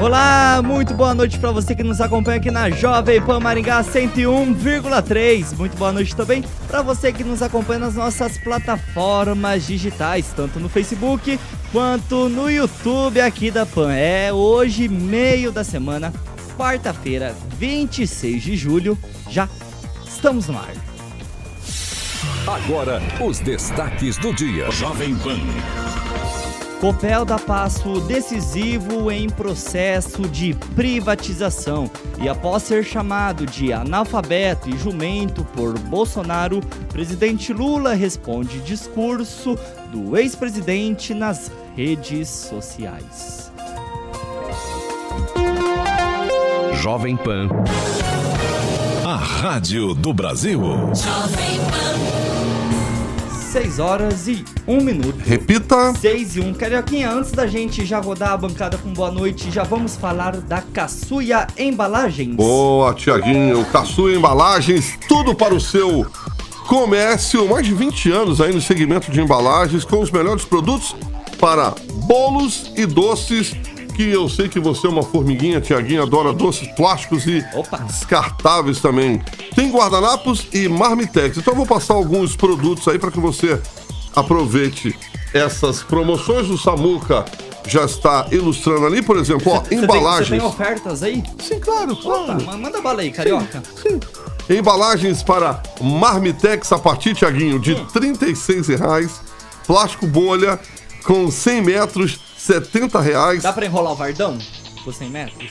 Olá, muito boa noite para você que nos acompanha aqui na Jovem Pan Maringá 101,3. Muito boa noite também para você que nos acompanha nas nossas plataformas digitais, tanto no Facebook quanto no YouTube aqui da Pan. É hoje, meio da semana, quarta-feira, 26 de julho. Já estamos no ar. Agora, os destaques do dia. Jovem Pan. Copel dá passo decisivo em processo de privatização e após ser chamado de analfabeto e jumento por Bolsonaro, presidente Lula responde discurso do ex-presidente nas redes sociais. Jovem Pan. A rádio do Brasil. 6 horas e 1 minuto. Repita. 6 e 1. Carioquinha, antes da gente já rodar a bancada com boa noite, já vamos falar da Caçuia Embalagens. Boa, Tiaguinho. Caçu Embalagens, tudo para o seu comércio. Mais de 20 anos aí no segmento de embalagens, com os melhores produtos para bolos e doces. Que eu sei que você é uma formiguinha, Tiaguinho, adora doces plásticos e Opa. descartáveis também. Tem guardanapos e marmitex. Então eu vou passar alguns produtos aí para que você aproveite essas promoções. O Samuca já está ilustrando ali, por exemplo, ó, tem- embalagens. Você tem ofertas aí? Sim, claro, Opa, claro. manda bala aí, carioca. Sim. Embalagens para Marmitex a partir, Tiaguinho, de 36 reais. Plástico bolha com 100 metros, 70 reais. Dá pra enrolar o Vardão? Por 100 metros?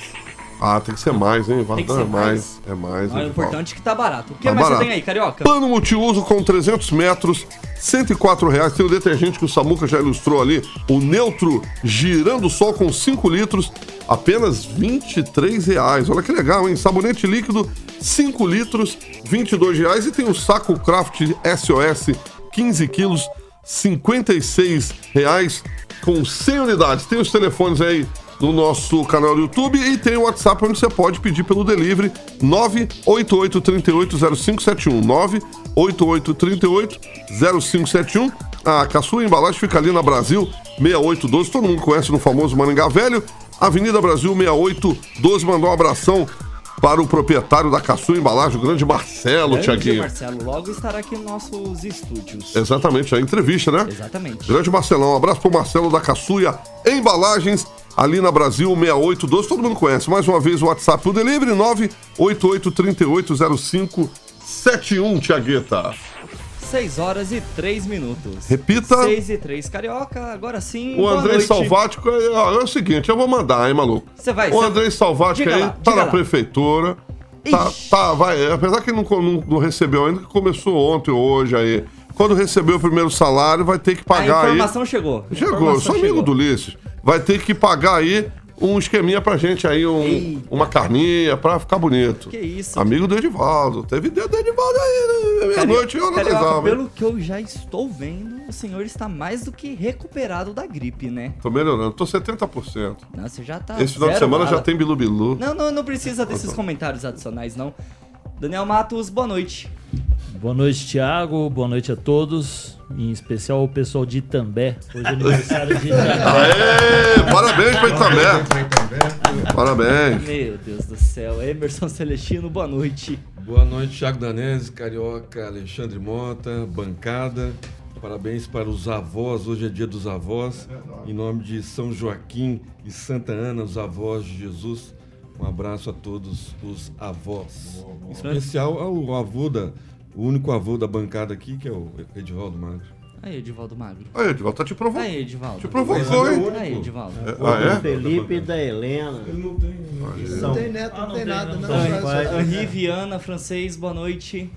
Ah, tem que ser mais, hein? Tem Vardão é mais. É mais. Mas o hein, importante é que tá barato. O que Tá mais barato. você tem aí, carioca? Pano multiuso com 300 metros, 104 reais. Tem o detergente que o Samuca já ilustrou ali. O Neutro Girando Sol com 5 litros, apenas 23 reais. Olha que legal, hein? Sabonete líquido, 5 litros, 22 reais. E tem o saco Craft SOS, 15 quilos, 56 reais com 100 unidades. Tem os telefones aí no nosso canal do YouTube e tem o WhatsApp onde você pode pedir pelo delivery 988380571 988380571 a Caçua Embalagem fica ali na Brasil 6812, todo mundo conhece no famoso Maringá Velho. Avenida Brasil 6812, mandou um abração para o proprietário da Caçua Embalagem, o grande Marcelo, Grande Tiaguinho. Marcelo, logo estará aqui nos nossos estúdios. Exatamente, a entrevista, né? Exatamente. Grande Marcelão, um abraço pro Marcelo da Caçuia Embalagens, ali na Brasil 6812, todo mundo conhece. Mais uma vez o WhatsApp, o delivery 988380571, Tiagueta. 6 horas e 3 minutos. Repita. 6 e 3. Carioca, agora sim. O André noite. Salvático é, ó, é o seguinte, eu vou mandar, hein, maluco? Você vai, O André Salvático aí lá, tá na lá. prefeitura. Tá, tá, vai, apesar que não, não, não recebeu ainda, que começou ontem ou hoje aí. Quando receber o primeiro salário, vai ter que A pagar aí. informação chegou. A Chegou, eu informação sou amigo chegou. do Ulisses. Vai ter que pagar aí um esqueminha pra gente aí, um- uma carninha pra ficar bonito. Que isso. Amigo do Edivaldo. Teve dedo do Edivaldo aí, né? meia-noite, Carioca, almas. pelo que eu já estou vendo, o senhor está mais do que recuperado da gripe, né? Tô melhorando, tô 70%. Não, você já tá. Esse final de semana já bala. tem Bilu Bilu. Não, não, não precisa desses comentários adicionais, não. Daniel Matos, boa noite. Boa noite, Thiago. Boa noite a todos. Em especial o pessoal de Itambé. Hoje é aniversário de Itambé. Aê, parabéns pra Itamé. Parabéns. Meu Deus do céu. Emerson Celestino, boa noite. Boa noite, Thiago Danese, Carioca, Alexandre Mota, bancada. Parabéns para os avós, hoje é dia dos avós. Em nome de São Joaquim e Santa Ana, os avós de Jesus. Um abraço a todos os avós. Em especial ao avô da, o único avô da bancada aqui, que é o Edivaldo Magro. Aí, Edivaldo Magro. Aí, Edivaldo, tá te provocando. Aí, Edivaldo. Te provocou, hein? Aí, Edivaldo. Ah, é? Felipe e da Helena. Não tem neto, não, tem nada, não. tem só- pai. só- Henri Viana, francês, boa noite.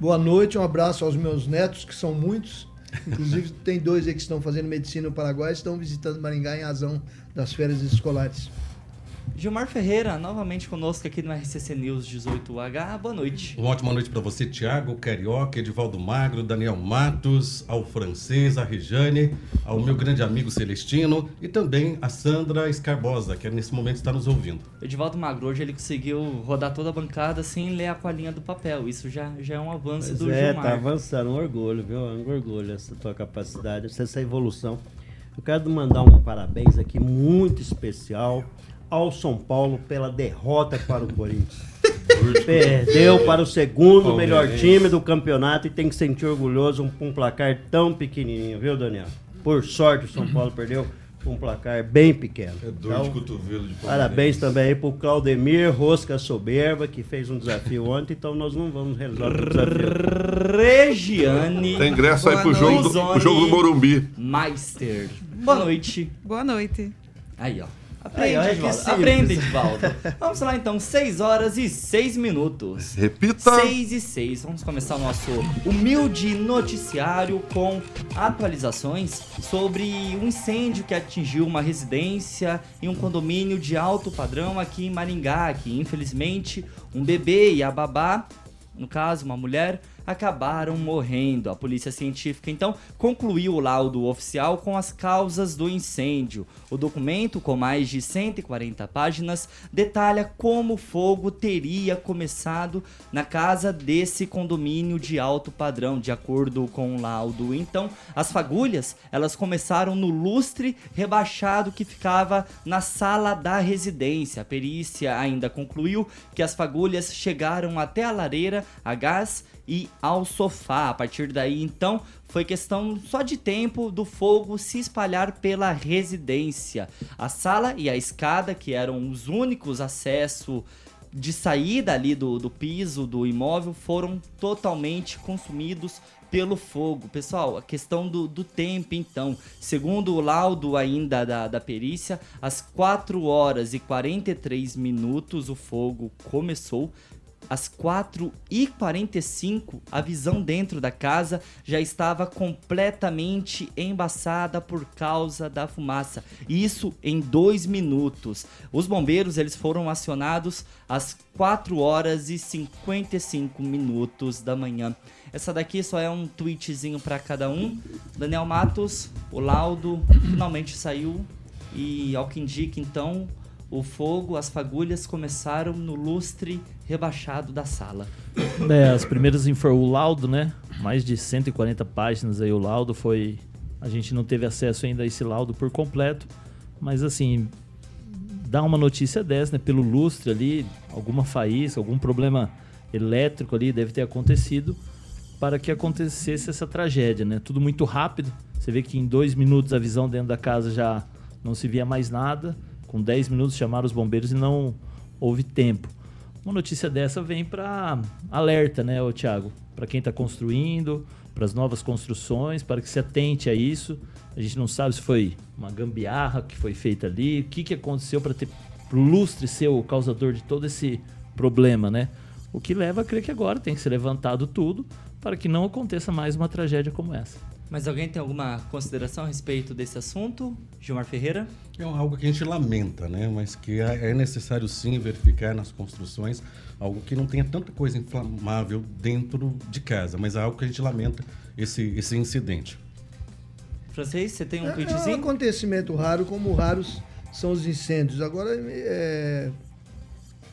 Boa noite, um abraço aos meus netos, que são muitos. Inclusive, tem dois aí que estão fazendo medicina no Paraguai, estão visitando Maringá em razão das férias escolares. Gilmar Ferreira, novamente conosco aqui no RCC News 18H. Boa noite. Uma ótima noite para você, Tiago, Carioca, Edivaldo Magro, Daniel Matos, ao francês, a Rejane, ao meu grande amigo Celestino e também a Sandra Escarbosa, que nesse momento está nos ouvindo. Edivaldo Magro, hoje ele conseguiu rodar toda a bancada sem ler a colinha do papel. Isso já, já é um avanço Pois do é, Gilmar. tá avançando, um orgulho, viu? Um orgulho essa tua capacidade, essa evolução. Eu quero mandar um parabéns aqui muito especial ao São Paulo pela derrota para o Corinthians. Perdeu para o segundo melhor time do campeonato e tem que sentir orgulhoso um, um placar tão pequenininho, viu, Daniel? Por sorte, o São Paulo perdeu com um placar bem pequeno. É dor de Então, cotovelo de Parabéns também aí pro Claudemir Rosca Soberba, que fez um desafio ontem, então nós não vamos realizar o desafio. Regiane Tem ingresso aí pro jogo, do, pro jogo do Morumbi. Meister. Boa noite. Boa noite. Aí, ó. Aprende, Aí, é simples. Aprende, Edivaldo. Vamos lá então, 6 horas e 6 minutos. Repita. 6 e 6. Vamos começar o nosso humilde noticiário com atualizações sobre um incêndio que atingiu uma residência em um condomínio de alto padrão aqui em Maringá, que infelizmente um bebê e a babá, no caso uma mulher, acabaram morrendo. A polícia científica então concluiu o laudo oficial com as causas do incêndio. O documento, com mais de 140 páginas, detalha como o fogo teria começado na casa desse condomínio de alto padrão, de acordo com o laudo. Então, as fagulhas, elas começaram no lustre rebaixado que ficava na sala da residência. A perícia ainda concluiu que as fagulhas chegaram até a lareira a gás e ao sofá. A partir daí, então, foi questão só de tempo do fogo se espalhar pela residência. A sala e a escada, que eram os únicos acessos de saída ali do, do piso do imóvel, foram totalmente consumidos pelo fogo. Pessoal, a questão do, do tempo, então. Segundo o laudo ainda da, da perícia, às 4 horas e 43 minutos o fogo começou. Às 4 e 45 a visão dentro da casa já estava completamente embaçada por causa da fumaça. Isso em dois minutos. Os bombeiros eles foram acionados às 4 horas e 55 minutos da manhã. Essa daqui só é um tweetzinho para cada um. Daniel Matos, o laudo finalmente saiu e ao que indica então o fogo, as fagulhas começaram no lustre rebaixado da sala. É, as primeiras info, o laudo, né? Mais de 140 páginas aí o laudo foi. A gente não teve acesso ainda a esse laudo por completo, mas assim, dá uma notícia dessa, né? Pelo lustre ali, alguma faísca, algum problema elétrico ali deve ter acontecido para que acontecesse essa tragédia, né? Tudo muito rápido. Você vê que em dois minutos a visão dentro da casa já não se via mais nada. Com 10 minutos chamaram os bombeiros e não houve tempo. Uma notícia dessa vem para alerta, né, ô Thiago? Para quem está construindo, para as novas construções, para que se atente a isso. A gente não sabe se foi uma gambiarra que foi feita ali, o que, que aconteceu para ter pro lustre ser o causador de todo esse problema, né? O que leva a crer que agora tem que ser levantado tudo para que não aconteça mais uma tragédia como essa. Mas alguém tem alguma consideração a respeito desse assunto? Gilmar Ferreira? É algo que a gente lamenta, né? Mas que é é necessário sim verificar nas construções algo que não tenha tanta coisa inflamável dentro de casa, mas é algo que a gente lamenta esse, esse incidente. Francês, você tem um É, é um tweetzinho? acontecimento raro, como raros são os incêndios. Agora, é,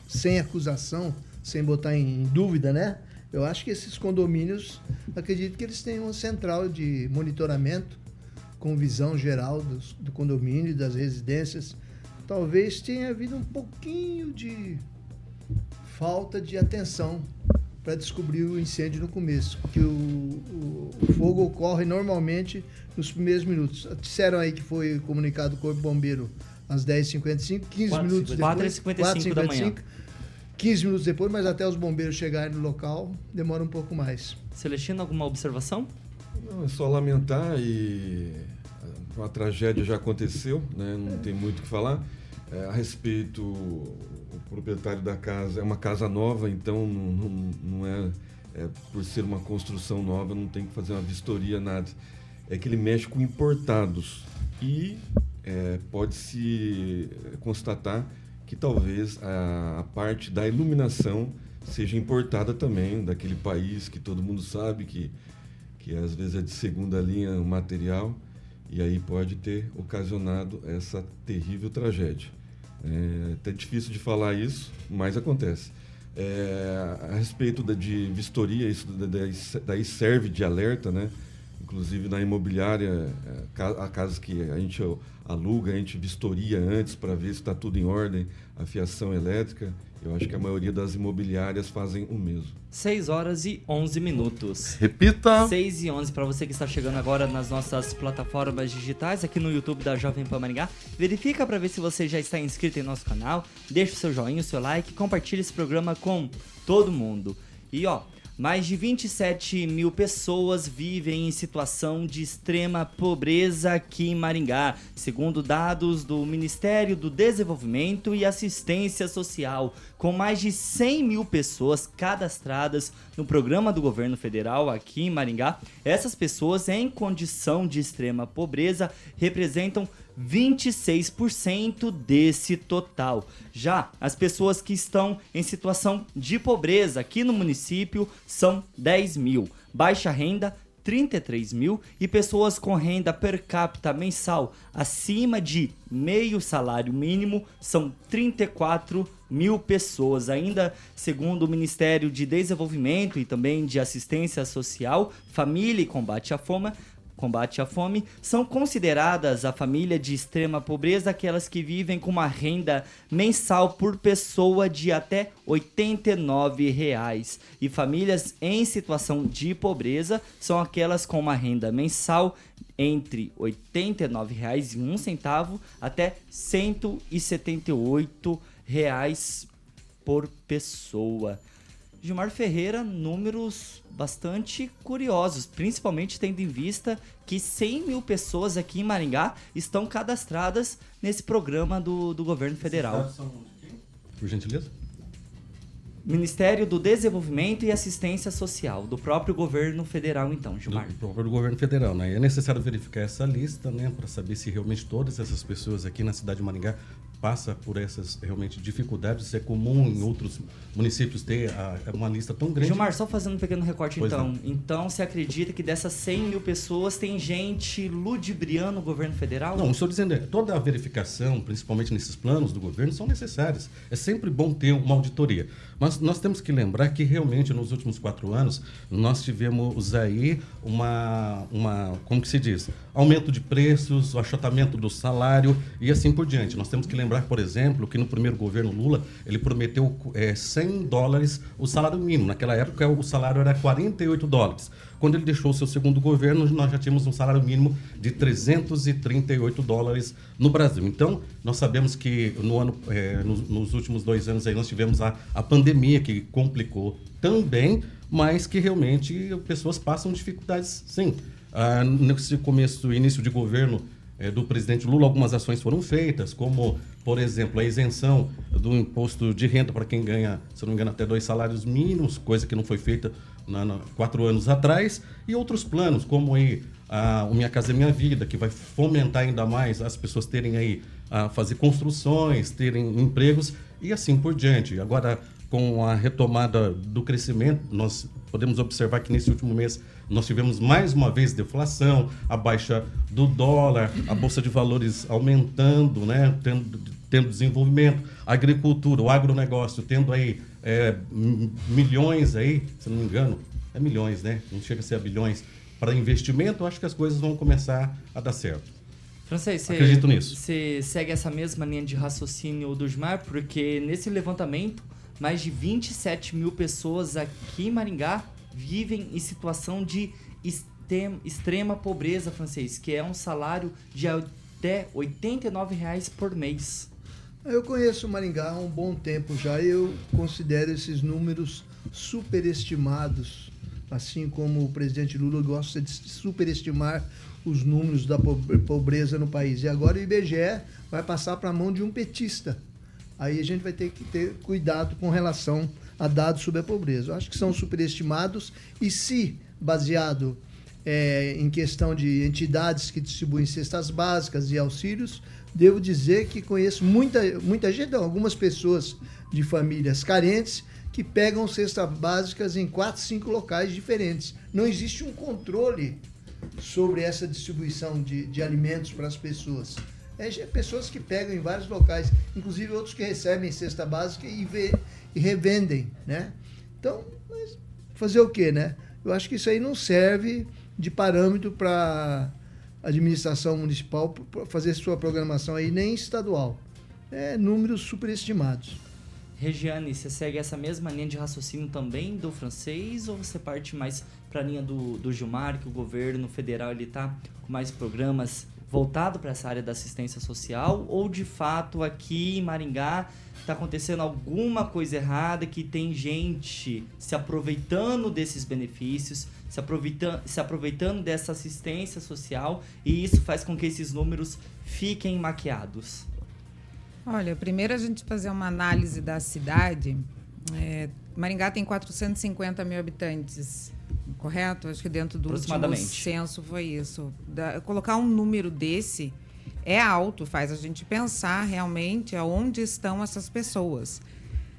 sem acusação, sem botar em dúvida, né? Eu acho que esses condomínios, acredito que eles têm uma central de monitoramento com visão geral dos- do condomínio e das residências. Talvez tenha havido um pouquinho de falta de atenção para descobrir o incêndio no começo, porque o, o- o fogo ocorre normalmente nos primeiros minutos. Disseram aí que foi comunicado o Corpo Bombeiro às 10h55, 15 Quatro e minutos cinquenta- depois. 4h55 da manhã. 15 minutos depois, mas até os bombeiros chegarem no local demora um pouco mais. Celestino, alguma observação? Não, é só lamentar e a tragédia já aconteceu, né? não tem muito o que falar. É, a respeito, o proprietário da casa é uma casa nova, então não, não- não é, é, por ser uma construção nova, não tem que fazer uma vistoria, nada. É que ele mexe com importados e é, pode-se constatar que talvez a, a parte da iluminação seja importada também daquele país que todo mundo sabe que, que às vezes é de segunda linha o material e aí pode ter ocasionado essa terrível tragédia. É até difícil de falar isso, mas acontece. É, a respeito da, de vistoria, isso daí serve de alerta, né? Inclusive na imobiliária, é, a casa que a gente aluga, a gente vistoria antes para ver se está tudo em ordem, a fiação elétrica. Eu acho que a maioria das imobiliárias fazem o mesmo. 6 horas e 11 minutos. Repita! 6 e 11 para você que está chegando agora nas nossas plataformas digitais, aqui no YouTube da Jovem Pan Maringá. Verifica para ver se você já está inscrito em nosso canal. Deixa o seu joinha, o seu like, compartilhe esse programa com todo mundo. E ó, mais de 27 mil pessoas vivem em situação de extrema pobreza aqui em Maringá, segundo dados do Ministério do Desenvolvimento e Assistência Social. Com mais de 100 mil pessoas cadastradas no programa do governo federal aqui em Maringá, essas pessoas em condição de extrema pobreza representam 26% desse total. Já as pessoas que estão em situação de pobreza aqui no município são 10 mil. Baixa renda, 33 mil e pessoas com renda per capita mensal acima de meio salário mínimo são 34 mil pessoas. Ainda segundo o Ministério de Desenvolvimento e também de Assistência Social, Família e Combate à Fome, combate à fome, são consideradas a família de extrema pobreza aquelas que vivem com uma renda mensal por pessoa de até 89 reais. E famílias em situação de pobreza são aquelas com uma renda mensal entre R$ 89,01 até 178 reais por pessoa. Gilmar Ferreira, números bastante curiosos, principalmente tendo em vista que 100 mil pessoas aqui em Maringá estão cadastradas nesse programa do, do governo federal. Por gentileza? Ministério do Desenvolvimento e Assistência Social, do próprio governo federal, então, Gilmar. Do próprio governo federal, né? É necessário verificar essa lista, né, para saber se realmente todas essas pessoas aqui na cidade de Maringá passa por essas realmente dificuldades. Isso é comum em outros municípios ter a, uma lista tão grande. Gilmar, só fazendo um pequeno recorte Pois então. não. Então, você acredita que dessas 100 mil pessoas tem gente ludibriando o governo federal? Não, estou dizendo, é, toda a verificação, principalmente nesses planos do governo, são necessárias. É sempre bom ter uma auditoria. Mas nós temos que lembrar que realmente nos últimos quatro anos nós tivemos aí uma, uma como que se diz, aumento de preços, o achatamento do salário e assim por diante. Nós temos que lembrar, por exemplo, que no primeiro governo Lula ele prometeu é, 100 dólares o salário mínimo. Naquela época o salário era 48 dólares. Quando ele deixou o seu segundo governo, nós já tínhamos um salário mínimo de 338 dólares no Brasil. Então, nós sabemos que no ano, eh, nos, nos últimos dois anos aí nós tivemos a, a pandemia que complicou também, mas que realmente pessoas passam dificuldades, sim. Ah, nesse começo, início de governo eh, do presidente Lula, algumas ações foram feitas, como, por exemplo, a isenção do imposto de renda para quem ganha, se não me engano, até dois salários mínimos, coisa que não foi feita na, na- quatro anos atrás, e outros planos, como aí a, o Minha Casa é Minha Vida, que vai fomentar ainda mais as pessoas terem aí a fazer construções, terem empregos e assim por diante. Agora, com a retomada do crescimento, nós podemos observar que nesse último mês nós tivemos mais uma vez deflação, a baixa do dólar, a bolsa de valores aumentando, né, tendo, tendo desenvolvimento, a agricultura, o agronegócio tendo aí é, milhões aí, se não me engano, é milhões, né? Não chega a ser a bilhões para investimento. Eu acho que as coisas vão começar a dar certo. Francês, você, Acredito nisso. você segue essa mesma linha de raciocínio do Gilmar? Porque nesse levantamento, mais de 27 mil pessoas aqui em Maringá vivem em situação de extrema, extrema pobreza, Francês, que é um salário de até 89 reais por mês. Eu conheço Maringá há um bom tempo já e eu considero esses números superestimados. Assim como o presidente Lula gosta de superestimar os números da po- pobreza no país. E agora o IBGE vai passar para a mão de um petista. Aí a gente vai ter que ter cuidado com relação a dados sobre a pobreza. Eu acho que são superestimados e se baseado é, em questão de entidades que distribuem cestas básicas e auxílios, devo dizer que conheço muita, muita gente, algumas pessoas de famílias carentes que pegam cestas básicas em quatro, cinco locais diferentes. Não existe um controle sobre essa distribuição de, de alimentos para as pessoas. É é pessoas que pegam em vários locais, inclusive outros que recebem cesta básica e, vê, e revendem, né? Então, fazer o quê, né? Eu acho que isso aí não serve de parâmetro para administração municipal fazer sua programação aí, nem estadual. É números superestimados. Regiane, você segue essa mesma linha de raciocínio também do francês ou você parte mais para a linha do, do Gilmar, que o governo federal ele tá com mais programas voltado para essa área da assistência social ou de fato aqui em Maringá está acontecendo alguma coisa errada que tem gente se aproveitando desses benefícios, se aproveitando, se aproveitando dessa assistência social e isso faz com que esses números fiquem maquiados. Olha, primeiro a gente fazer uma análise da cidade. É, Maringá tem 450 mil habitantes, correto? Acho que dentro do último censo foi isso. Da- colocar um número desse é alto, faz a gente pensar realmente aonde estão essas pessoas.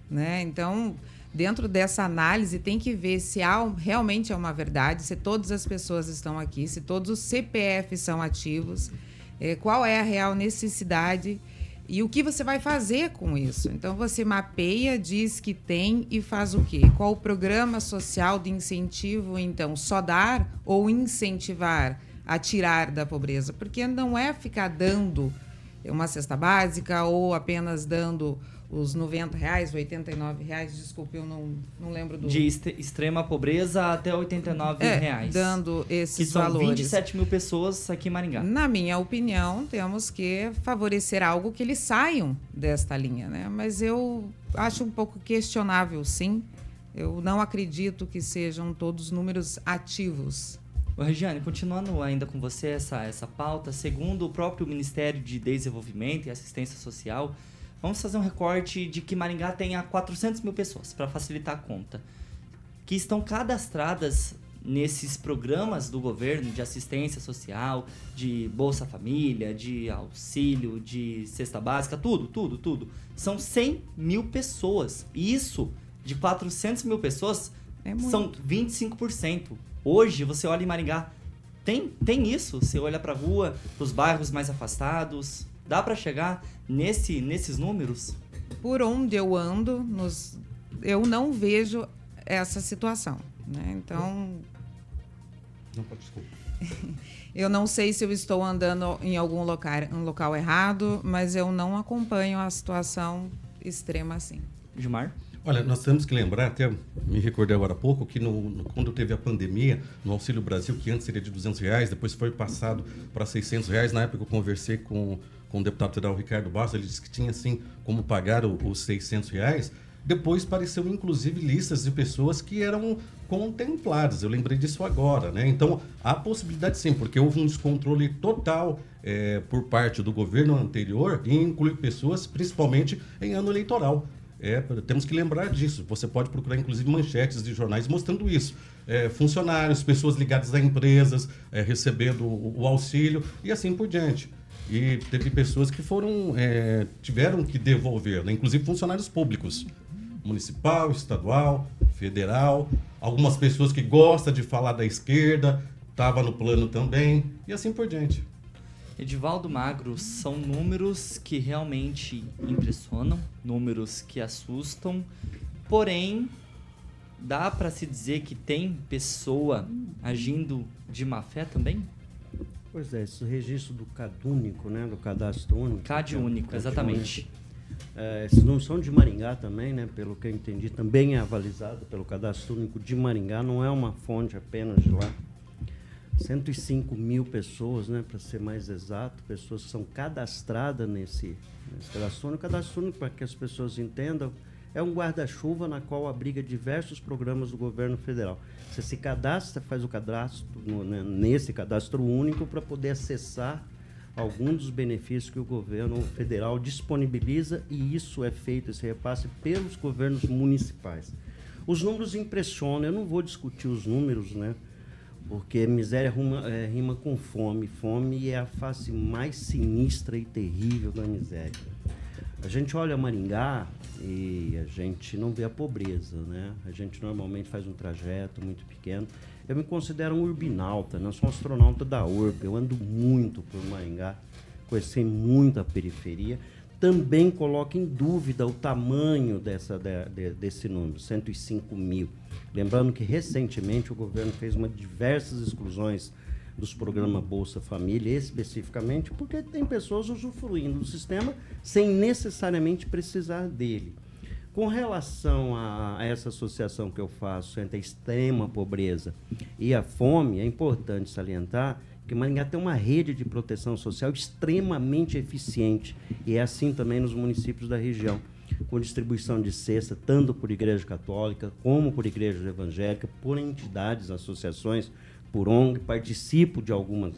Né? Então, dentro dessa análise, tem que ver se há, realmente é uma verdade, se todas as pessoas estão aqui, se todos os CPFs são ativos, eh, qual é a real necessidade e o que você vai fazer com isso. Então, você mapeia, diz que tem e faz o quê? Qual o programa social de incentivo, então? Só dar ou incentivar a tirar da pobreza? Porque não é ficar dando uma cesta básica ou apenas dando os 90 reais, 89 reais, desculpe, eu não, não lembro do... De este- extrema pobreza até 89 É, reais. dando esses que são valores. 27 mil pessoas aqui em Maringá. Na minha opinião, temos que favorecer algo que eles saiam desta linha, né? Mas eu acho um pouco questionável, sim. Eu não acredito que sejam todos números ativos. Ô, Regiane, continuando ainda com você essa, essa pauta, segundo o próprio Ministério de Desenvolvimento e Assistência Social, vamos fazer um recorte de que Maringá tenha 400 mil pessoas, para facilitar a conta, que estão cadastradas nesses programas do governo de assistência social, de Bolsa Família, de auxílio, de cesta básica, tudo, tudo, tudo. São 100 mil pessoas. E isso, de 400 mil pessoas, É são 25%. Hoje, você olha em Maringá, tem, tem isso. Você olha pra rua, pros bairros mais afastados. Dá pra chegar nesse, nesses números? Por onde eu ando, nos, eu não vejo essa situação. Né? Então, Não, pode desculpa. eu não sei se eu estou andando em algum local, um local errado, mas eu não acompanho a situação extrema assim. Gilmar? Olha, nós temos que lembrar, até me recordei agora há pouco, que no, no- quando teve a pandemia, no Auxílio Brasil, que antes seria de 200 reais, depois foi passado para 600 reais. Na época eu conversei com, com o deputado federal Ricardo Bastos, ele disse que tinha sim como pagar o- os 600 reais. Depois apareceu inclusive listas de pessoas que eram contempladas. Eu lembrei disso agora, né? Então há possibilidade sim, porque houve um descontrole total eh, por parte do governo anterior em incluir pessoas, principalmente em ano eleitoral. É, temos que lembrar disso. Você pode procurar, inclusive, manchetes de jornais mostrando isso. É, funcionários, pessoas ligadas a empresas, é, recebendo o, o auxílio e assim por diante. E teve pessoas que foram, é, tiveram que devolver, né? inclusive funcionários públicos, municipal, estadual, federal. Algumas pessoas que gostam de falar da esquerda, estava no plano também, e assim por diante. Edivaldo Magro, são números que realmente impressionam, números que assustam, porém, dá pra se dizer que tem pessoa agindo de má fé também? Pois é, esse registro do CadÚnico, né? Do cadastro único. CAD né, único, CAD exatamente. É, esses números são de Maringá também, né? Pelo que eu entendi, também é avalizado pelo cadastro único de Maringá, não é uma fonte apenas de lá. 105 mil pessoas, né, para ser mais exato, pessoas que são cadastradas nesse, nesse cadastro único. Cadastro único, para que as pessoas entendam, é um guarda-chuva na qual abriga diversos programas do governo federal. Você se cadastra, faz o cadastro no- né, nesse cadastro único para poder acessar alguns dos benefícios que o governo federal disponibiliza e isso é feito, esse repasse, pelos governos municipais. Os números impressionam, eu não vou discutir os números, né? Porque miséria rima, é, rima com fome. Fome é a face mais sinistra e terrível da miséria. A gente olha Maringá e a gente não vê a pobreza, né? A gente normalmente faz um trajeto muito pequeno. Eu me considero um urbinauta, né? Eu sou um astronauta da urbe. Eu ando muito por Maringá, conheci muito a periferia. Também coloca em dúvida o tamanho dessa, de, de, desse número, 105 mil. Lembrando que recentemente o governo fez uma diversas exclusões dos programas Bolsa Família, especificamente, porque tem pessoas usufruindo do sistema sem necessariamente precisar dele. Com relação a, a essa associação que eu faço entre a extrema pobreza e a fome, é importante salientar que Maringá tem uma rede de proteção social extremamente eficiente e é assim também nos municípios da região, com distribuição de cesta tanto por igreja católica como por igreja evangélica, por entidades, associações, por ONG, participo de algumas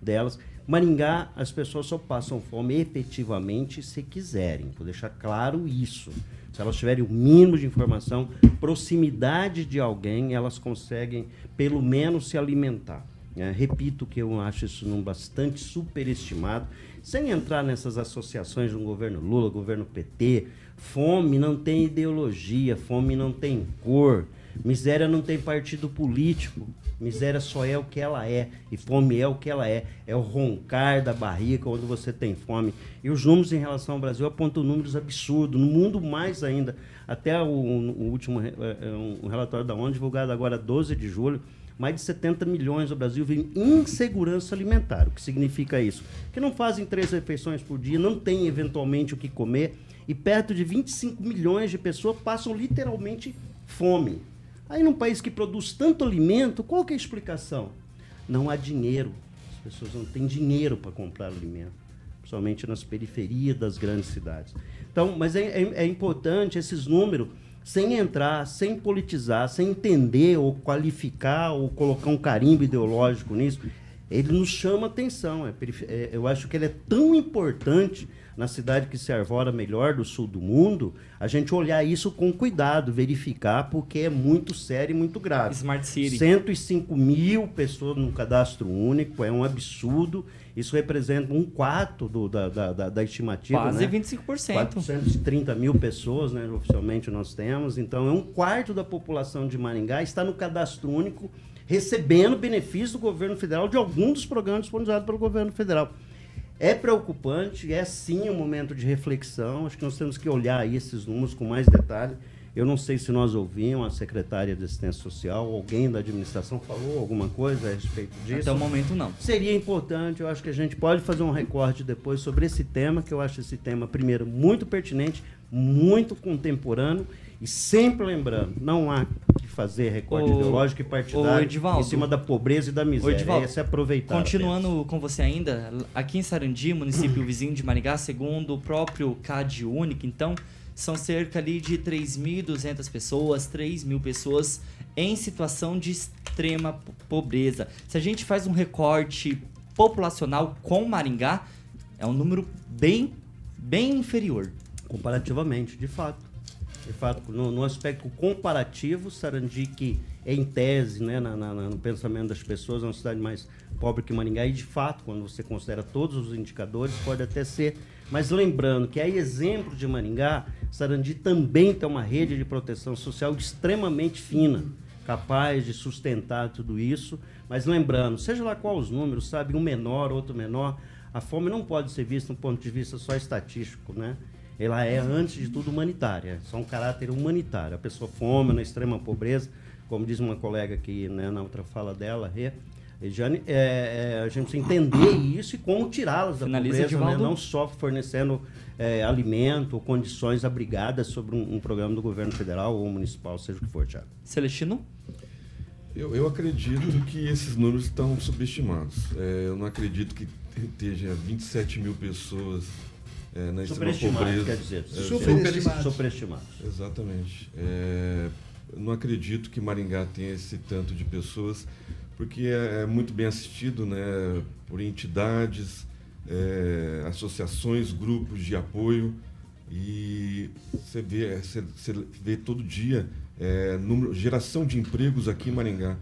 delas. Maringá, as pessoas só passam fome efetivamente se quiserem, vou deixar claro isso. Se elas tiverem o mínimo de informação, proximidade de alguém, elas conseguem pelo menos se alimentar. É, repito que eu acho isso num bastante superestimado, sem entrar nessas associações do governo Lula, governo PT. Fome não tem ideologia, fome não tem cor, miséria não tem partido político. Miséria só é o que ela é, e fome é o que ela é. É o roncar da barriga quando você tem fome. E os números em relação ao Brasil apontam números absurdos, no mundo mais ainda. Até o, o último é, é, um relatório da ONU, divulgado agora 12 de julho, mais de 70 milhões do Brasil vivem em insegurança alimentar. O que significa isso? Que não fazem três refeições por dia, não têm eventualmente o que comer, e perto de 25 milhões de pessoas passam literalmente fome. Aí num país que produz tanto alimento, qual que é a explicação? Não há dinheiro. As pessoas não têm dinheiro para comprar alimento, principalmente nas periferias das grandes cidades. Então, mas é, é, é importante esses números sem entrar, sem politizar, sem entender ou qualificar ou colocar um carimbo ideológico nisso, ele nos chama atenção. É, é, eu acho que ele é tão importante na cidade que se arvora melhor do sul do mundo, a gente olhar isso com cuidado, verificar, porque é muito sério e muito grave. Smart City. 105 mil pessoas no cadastro único, é um absurdo. Isso representa um quarto do, da, da, da, da estimativa. Quase né? 25%. 430 mil pessoas, né, oficialmente nós temos. Então, é um quarto da população de Maringá está no cadastro único, recebendo benefício do governo federal de algum dos programas disponibilizados pelo governo federal. É preocupante, é sim um momento de reflexão. Acho que nós temos que olhar aí esses números com mais detalhe. Eu não sei se nós ouvimos a secretária de Assistência Social, alguém da administração falou alguma coisa a respeito disso. Até o momento, não. Seria importante, eu acho que a gente pode fazer um recorte depois sobre esse tema, que eu acho esse tema, primeiro, muito pertinente, muito contemporâneo e sempre lembrando, não há que fazer recorte o, ideológico e partidário Edivaldo, em cima da pobreza e da miséria. Edivaldo, é aproveitar. Continuando com você ainda, aqui em Sarandi, município vizinho de Maringá, segundo o próprio CAD Único, então, são cerca ali de 3.200 pessoas, 3 mil pessoas em situação de extrema pobreza. Se a gente faz um recorte populacional com Maringá, é um número bem, bem inferior. Comparativamente, de fato. De fato, no, no aspecto comparativo, Sarandi, que é em tese, né, na, na, no pensamento das pessoas, é uma cidade mais pobre que Maringá, e de fato, quando você considera todos os indicadores, pode até ser. Mas lembrando que, a exemplo de Maringá, Sarandi também tem uma rede de proteção social extremamente fina, capaz de sustentar tudo isso. Mas lembrando, seja lá qual os números, sabe, um menor, outro menor, a fome não pode ser vista do ponto de vista só estatístico, né? Ela é, antes de tudo, humanitária, é só um caráter humanitário. A pessoa fome, na extrema pobreza, como diz uma colega aqui né, na outra fala dela, Rê, Jane, é, é, a gente precisa entender isso e como tirá-las da Finaliza, pobreza, né? não só fornecendo é, alimento ou condições abrigadas sobre um, um, programa do governo federal ou municipal, seja o que for, Thiago. Celestino? Eu, eu acredito que esses números estão subestimados. É, eu não acredito que esteja 27 mil pessoas é, na extrema pobreza. quer dizer. É, Superestimados. Superestimados. Exatamente. É, não acredito que Maringá tenha esse tanto de pessoas porque é, é muito bem assistido né, por entidades, é, associações, grupos de apoio e você vê, você, você vê todo dia é, número, geração de empregos aqui em Maringá.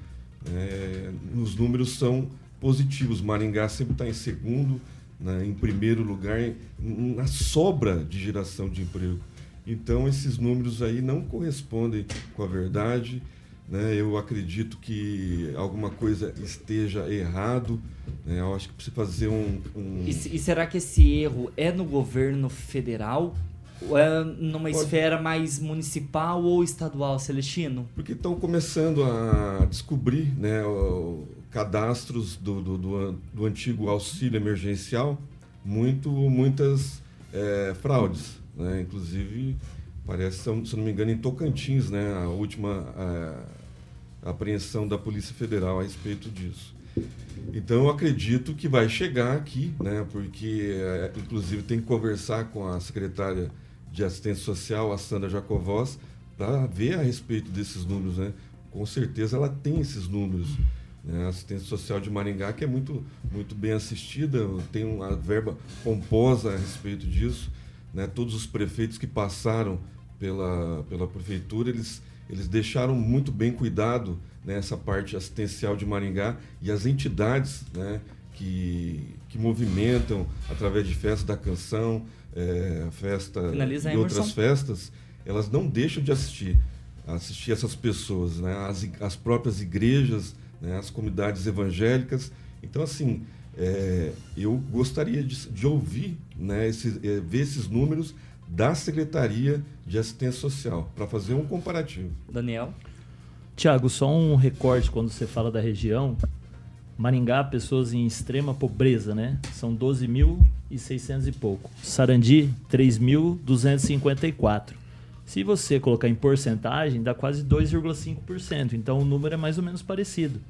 é, os números são positivos. Maringá sempre está em segundo, né, em primeiro lugar, na sobra de geração de emprego. Então, esses números aí não correspondem com a verdade. Né? Eu acredito que alguma coisa esteja errado. Né? Eu acho que precisa fazer um, um- E, e será que esse erro é no governo federal? Ou é numa Pode- esfera mais municipal ou estadual, Celestino? Porque estão começando a descobrir né, o- cadastros do, do, do do antigo auxílio emergencial, muito, muitas eh, fraudes. Né? Inclusive, parece, se não me engano, em Tocantins, né, a última eh, apreensão da Polícia Federal a respeito disso. Então, eu acredito que vai chegar aqui, né, porque, eh, inclusive, tem que conversar com a secretária de Assistência Social, a Sandra Jacovós, para ver a respeito desses números. Né? Com certeza ela tem esses números. Né? A assistência social de Maringá, que é muito, muito bem assistida, tem uma verba pomposa a respeito disso. Né? Todos os prefeitos que passaram pela, pela prefeitura, eles, eles deixaram muito bem cuidado nessa parte assistencial de Maringá e as entidades né, que, que movimentam através de festa da canção, eh, festa Finaliza e outras festas, elas não deixam de assistir, assistir essas pessoas, né? as, as próprias igrejas, né? as comunidades evangélicas. Então, assim, é, eu gostaria de, de ouvir, né? esses- é, ver esses números da Secretaria de Assistência Social, para fazer um comparativo. Daniel? Tiago, só um recorte quando você fala da região. Maringá, pessoas em extrema pobreza, né? São 12.600 e pouco. Sarandi, 3.254. Se você colocar em porcentagem, dá quase 2,5%. Então o número é mais ou menos parecido.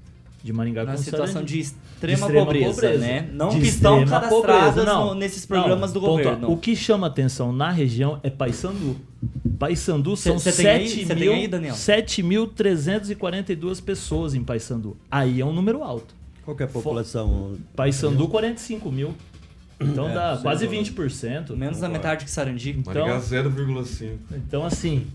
De Maringá Na com situação Sarandi. de extrema pobreza, né? Não De que estão extrema cadastradas pobreza, no- nesses programas do ponto A. governo. O que chama atenção na região é Paysandu. Paysandu são cê tem aí? 7 Cê tem mil- aí, Daniel? 7.342 pessoas em Paysandu. Aí é um número alto. Qual que é a população? Paysandu, 45 mil. Então É, dá quase bom. 20%. Menos da metade que Sarandi. Maringá Então, 0,5. então, assim,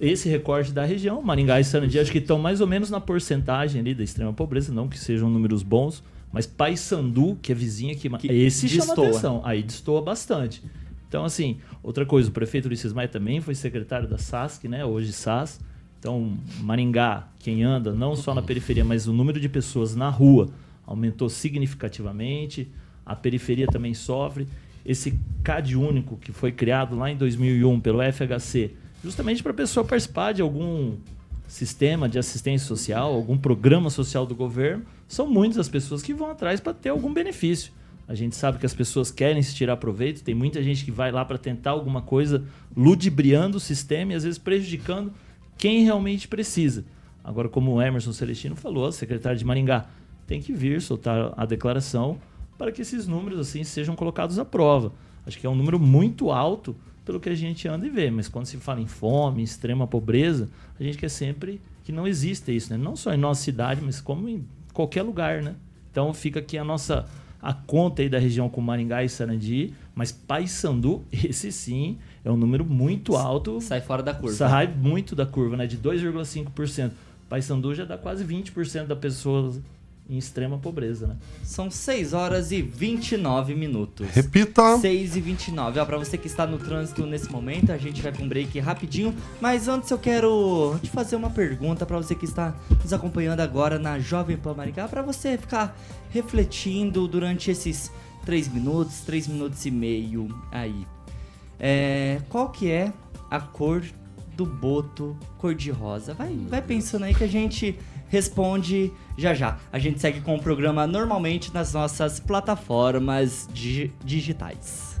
esse recorte da região, Maringá e Sarandi, acho que estão mais ou menos na porcentagem ali da extrema pobreza, não que sejam números bons, mas Paysandu, que é vizinha que, Que esse chama destoa. atenção, aí destoa bastante. Então, assim, outra coisa, o prefeito Ulisses Maia também foi secretário da SASC, né, hoje SAS. Então, Maringá, quem anda, não só na periferia, mas o número de pessoas na rua aumentou significativamente, a periferia também sofre. Esse CAD único que foi criado lá em 2001 pelo FHC, justamente para a pessoa participar de algum sistema de assistência social, algum programa social do governo, são muitas as pessoas que vão atrás para ter algum benefício. A gente sabe que as pessoas querem se tirar proveito, tem muita gente que vai lá para tentar alguma coisa, ludibriando o sistema e às vezes prejudicando quem realmente precisa. Agora, como o Emerson Celestino falou, secretário de Maringá, tem que vir soltar a declaração para que esses números assim sejam colocados à prova. Acho que é um número muito alto pelo que a gente anda e vê, mas quando se fala em fome, extrema pobreza, a gente quer sempre que não exista isso, né? Não só em nossa cidade, mas como em qualquer lugar, né? Então fica aqui a nossa a conta aí da região com Maringá e Sarandi, mas Paysandu, esse sim, é um número muito alto. Sai fora da curva. Sai muito da curva, né? De 2,5%. Paysandu já dá quase 20% da pessoas em extrema pobreza, né? São 6 horas e 29 minutos. Repita. 6 e 29. Ó, pra você que está no trânsito nesse momento, a gente vai pra um break rapidinho. Mas antes eu quero te fazer uma pergunta pra você que está nos acompanhando agora na Jovem Pan Maringá, pra você ficar refletindo durante esses 3 minutos, 3 minutos e meio aí. É, qual que é a cor do boto cor-de-rosa? Vai, vai pensando aí que a gente responde já já. A gente segue com o programa normalmente nas nossas plataformas digi- digitais.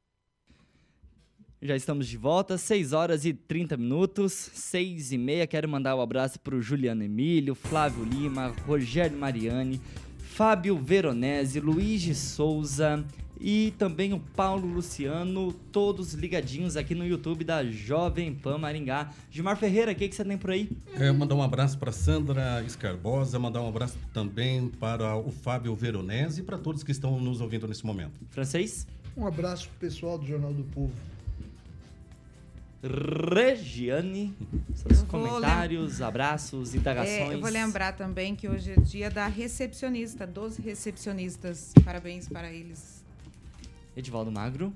Já estamos de volta, 6 horas e 30 minutos, 6 e meia. Quero mandar um abraço para o Juliano Emílio, Flávio Lima, Rogério Mariani, Fábio Veronese, Luiz de Souza e também o Paulo Luciano, todos ligadinhos aqui no YouTube da Jovem Pan Maringá. Gilmar Ferreira, o que, que você tem por aí? É, mandar um abraço para Sandra Escarbosa, mandar um abraço também para o Fábio Veronese e para todos que estão nos ouvindo nesse momento. Francês? Um abraço pro pessoal do Jornal do Povo. Regiane, seus comentários, abraços, indagações. É, eu vou lembrar também que hoje é dia da recepcionista, dos recepcionistas. Parabéns para eles. Edivaldo Magro.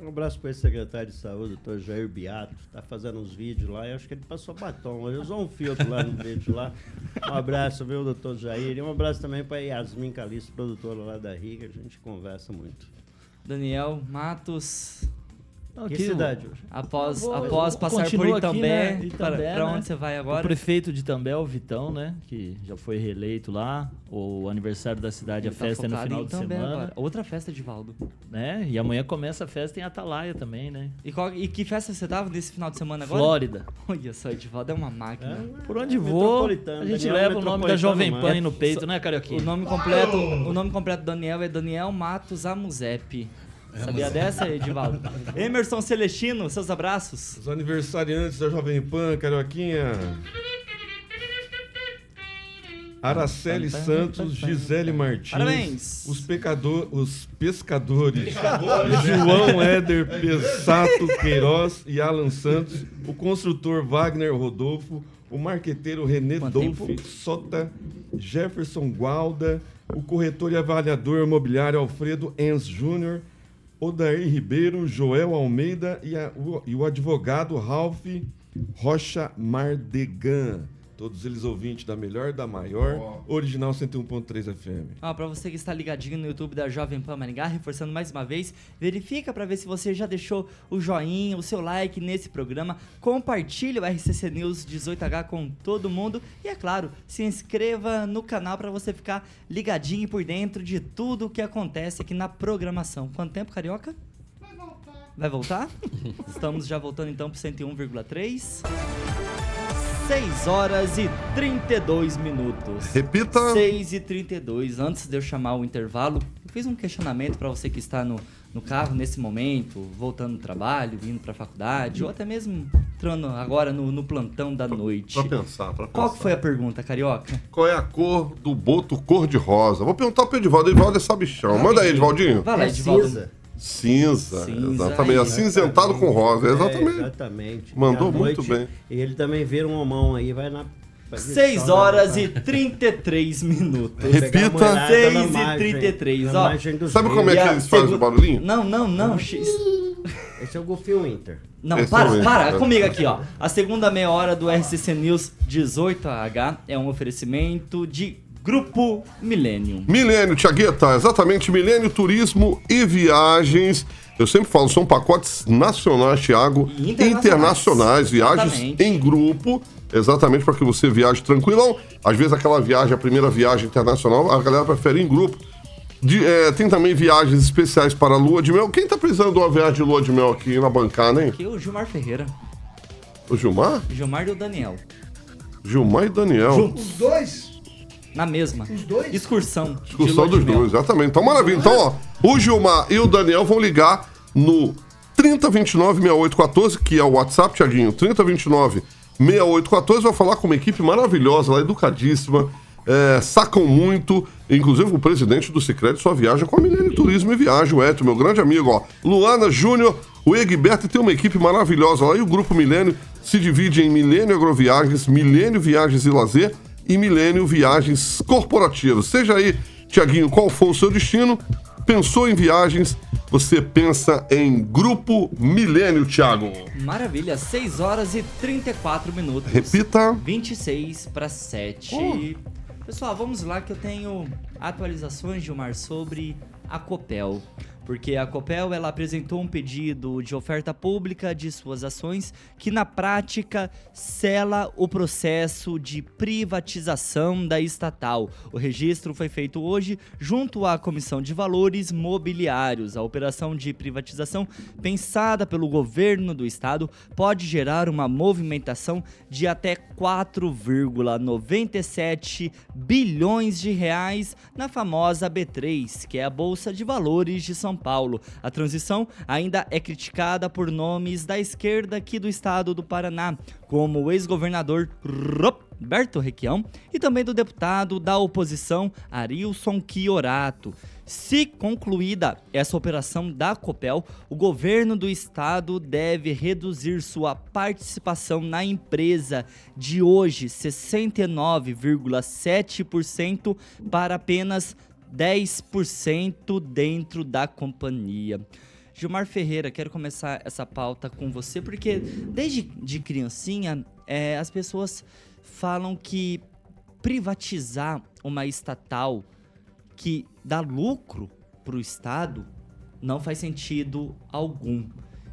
Um abraço para esse secretário de saúde, doutor Jair Beato. Tá fazendo uns vídeos lá. Eu acho que ele passou batom. Ele usou um filtro lá no vídeo lá. Um abraço, viu, doutor Jair? E um abraço também para Yasmin Calixto, produtora lá da Riga. A gente conversa muito. Daniel Matos. Que cidade hoje? Após, vou- após passar por continuo aqui, Itambé, né, para, Itambé, para né? onde você vai agora? O prefeito de Itambé, o Vitão, né? Que já foi reeleito lá. O aniversário da cidade, Ele a tá festa é no final de Itambé semana. agora. Outra festa, Edivaldo. Né? E amanhã começa a festa em Atalaia também, né? E, qual- e que festa você tava nesse final de semana agora? Flórida. Olha só, Edivaldo é uma máquina. Por onde vou, a gente leva o nome da Jovem Pan aí no peito, né, Carioquinha? O nome completo, o nome completo do Daniel é Daniel Matos Amuzep. Sabia dessa, Edivaldo? Emerson Celestino, seus abraços. Os aniversariantes da Jovem Pan, Carioquinha. Araceli Santos, Gisele Martins. Parabéns. Os, pecador, os pescadores. João Éder Pessato Queiroz e Alan Santos. O construtor Wagner Rodolfo. O marqueteiro René Dolph Sota. Jefferson Gualda. O corretor e avaliador imobiliário Alfredo Enz Júnior. Odair Ribeiro, Joel Almeida e, a- o, e o advogado Ralph Rocha Mardegan. Todos eles ouvintes da melhor, da maior, original 101.3 FM. Ó, pra você que está ligadinho no YouTube da Jovem Pan Maringá, reforçando mais uma vez, verifica pra ver se você já deixou o joinha, o seu like nesse programa, compartilha o RCC News 18H com todo mundo e, é claro, se inscreva no canal pra você ficar ligadinho por dentro de tudo o que acontece aqui na programação. Quanto tempo, Carioca? Vai voltar? Estamos já voltando então pro 101,3. 6 horas e 32 minutos. Repita. 6 e 32. Antes de eu chamar o intervalo, eu fiz um questionamento para você que está no, no carro nesse momento, voltando do trabalho, vindo para a faculdade, ou até mesmo entrando agora no, no plantão da noite. Pra pensar, pra Qual que pensar. foi a pergunta, Carioca? Qual é a cor do boto cor-de-rosa? Vou perguntar pro Edivaldo. Edivaldo é sabichão. Manda aí, Edivaldinho. Vai lá, É Edivaldo. cinza. Cinza, Cinza, exatamente. Acinzentado com rosa, É, exatamente. exatamente. Mandou E muito bem. E ele também vira um homão aí, vai na. vai 6 só na- horas e 33 minutos. Pegar a mulherada na 6 e margem- 33, na ó. Sabe como é que eles fazem o barulhinho? Não, não, não. X- Esse é o Golfinho Winter. Não, Esse para, é para, Winter. comigo aqui, ó. A segunda meia hora do RCC News 18H é um oferecimento de Grupo Millennium. Milênio, Tiagueta, exatamente, Milênio Turismo e Viagens. Eu sempre falo, são pacotes nacionais, Thiago, internacionais. internacionais, viagens em grupo, exatamente para que você viaje tranquilão. Às vezes aquela viagem, a primeira viagem internacional, a galera prefere em grupo. De- é, tem também viagens especiais para a lua de mel. Quem tá precisando de uma viagem de lua de mel aqui na bancada, hein? Aqui o Gilmar Ferreira. O Gilmar? Gilmar e o Daniel. Gilmar e Daniel. Juntos. Os dois? Na mesma. Os dois? Excursão. de dos mel. dois, exatamente. Então, maravilha. Então, ó, o Gilmar e o Daniel vão ligar no 3029-6814, que é o WhatsApp, Tiaguinho. 3029-6814, vai falar com uma equipe maravilhosa lá, educadíssima. é, sacam muito, inclusive o presidente do Cicred só viaja com a Milênio Turismo e Viagem, o Eto, meu grande amigo, ó. Luana Júnior, o Egberto tem uma equipe maravilhosa lá, e o Grupo Milênio se divide em Milênio Agroviagens, Milênio Viagens e Lazer e Milênio Viagens Corporativas. Seja aí, Tiaguinho, qual for o seu destino, pensou em viagens, você pensa em Grupo Milênio, Thiago. Maravilha, 6 horas e 34 minutos. Repita. 26 para 7. Pessoal, vamos lá que eu tenho atualizações, Gilmar, sobre a Copel. Porque a Copel ela apresentou um pedido de oferta pública de suas ações que na prática sela o processo de privatização da estatal. O registro foi feito hoje junto à Comissão de Valores Mobiliários. A operação de privatização pensada pelo governo do estado pode gerar uma movimentação de até 4,97 bilhões de reais na famosa B3, que é a Bolsa de Valores de São Paulo. A transição ainda é criticada por nomes da esquerda aqui do estado do Paraná, como o ex-governador Roberto Requião e também do deputado da oposição Arilson Chiorato. Se concluída essa operação da Copel, o governo do estado deve reduzir sua participação na empresa de hoje 69,7% para apenas 10% dentro da companhia. Gilmar Ferreira, quero começar essa pauta com você, porque desde de criancinha é, as pessoas falam que privatizar uma estatal que dá lucro para o Estado não faz sentido algum.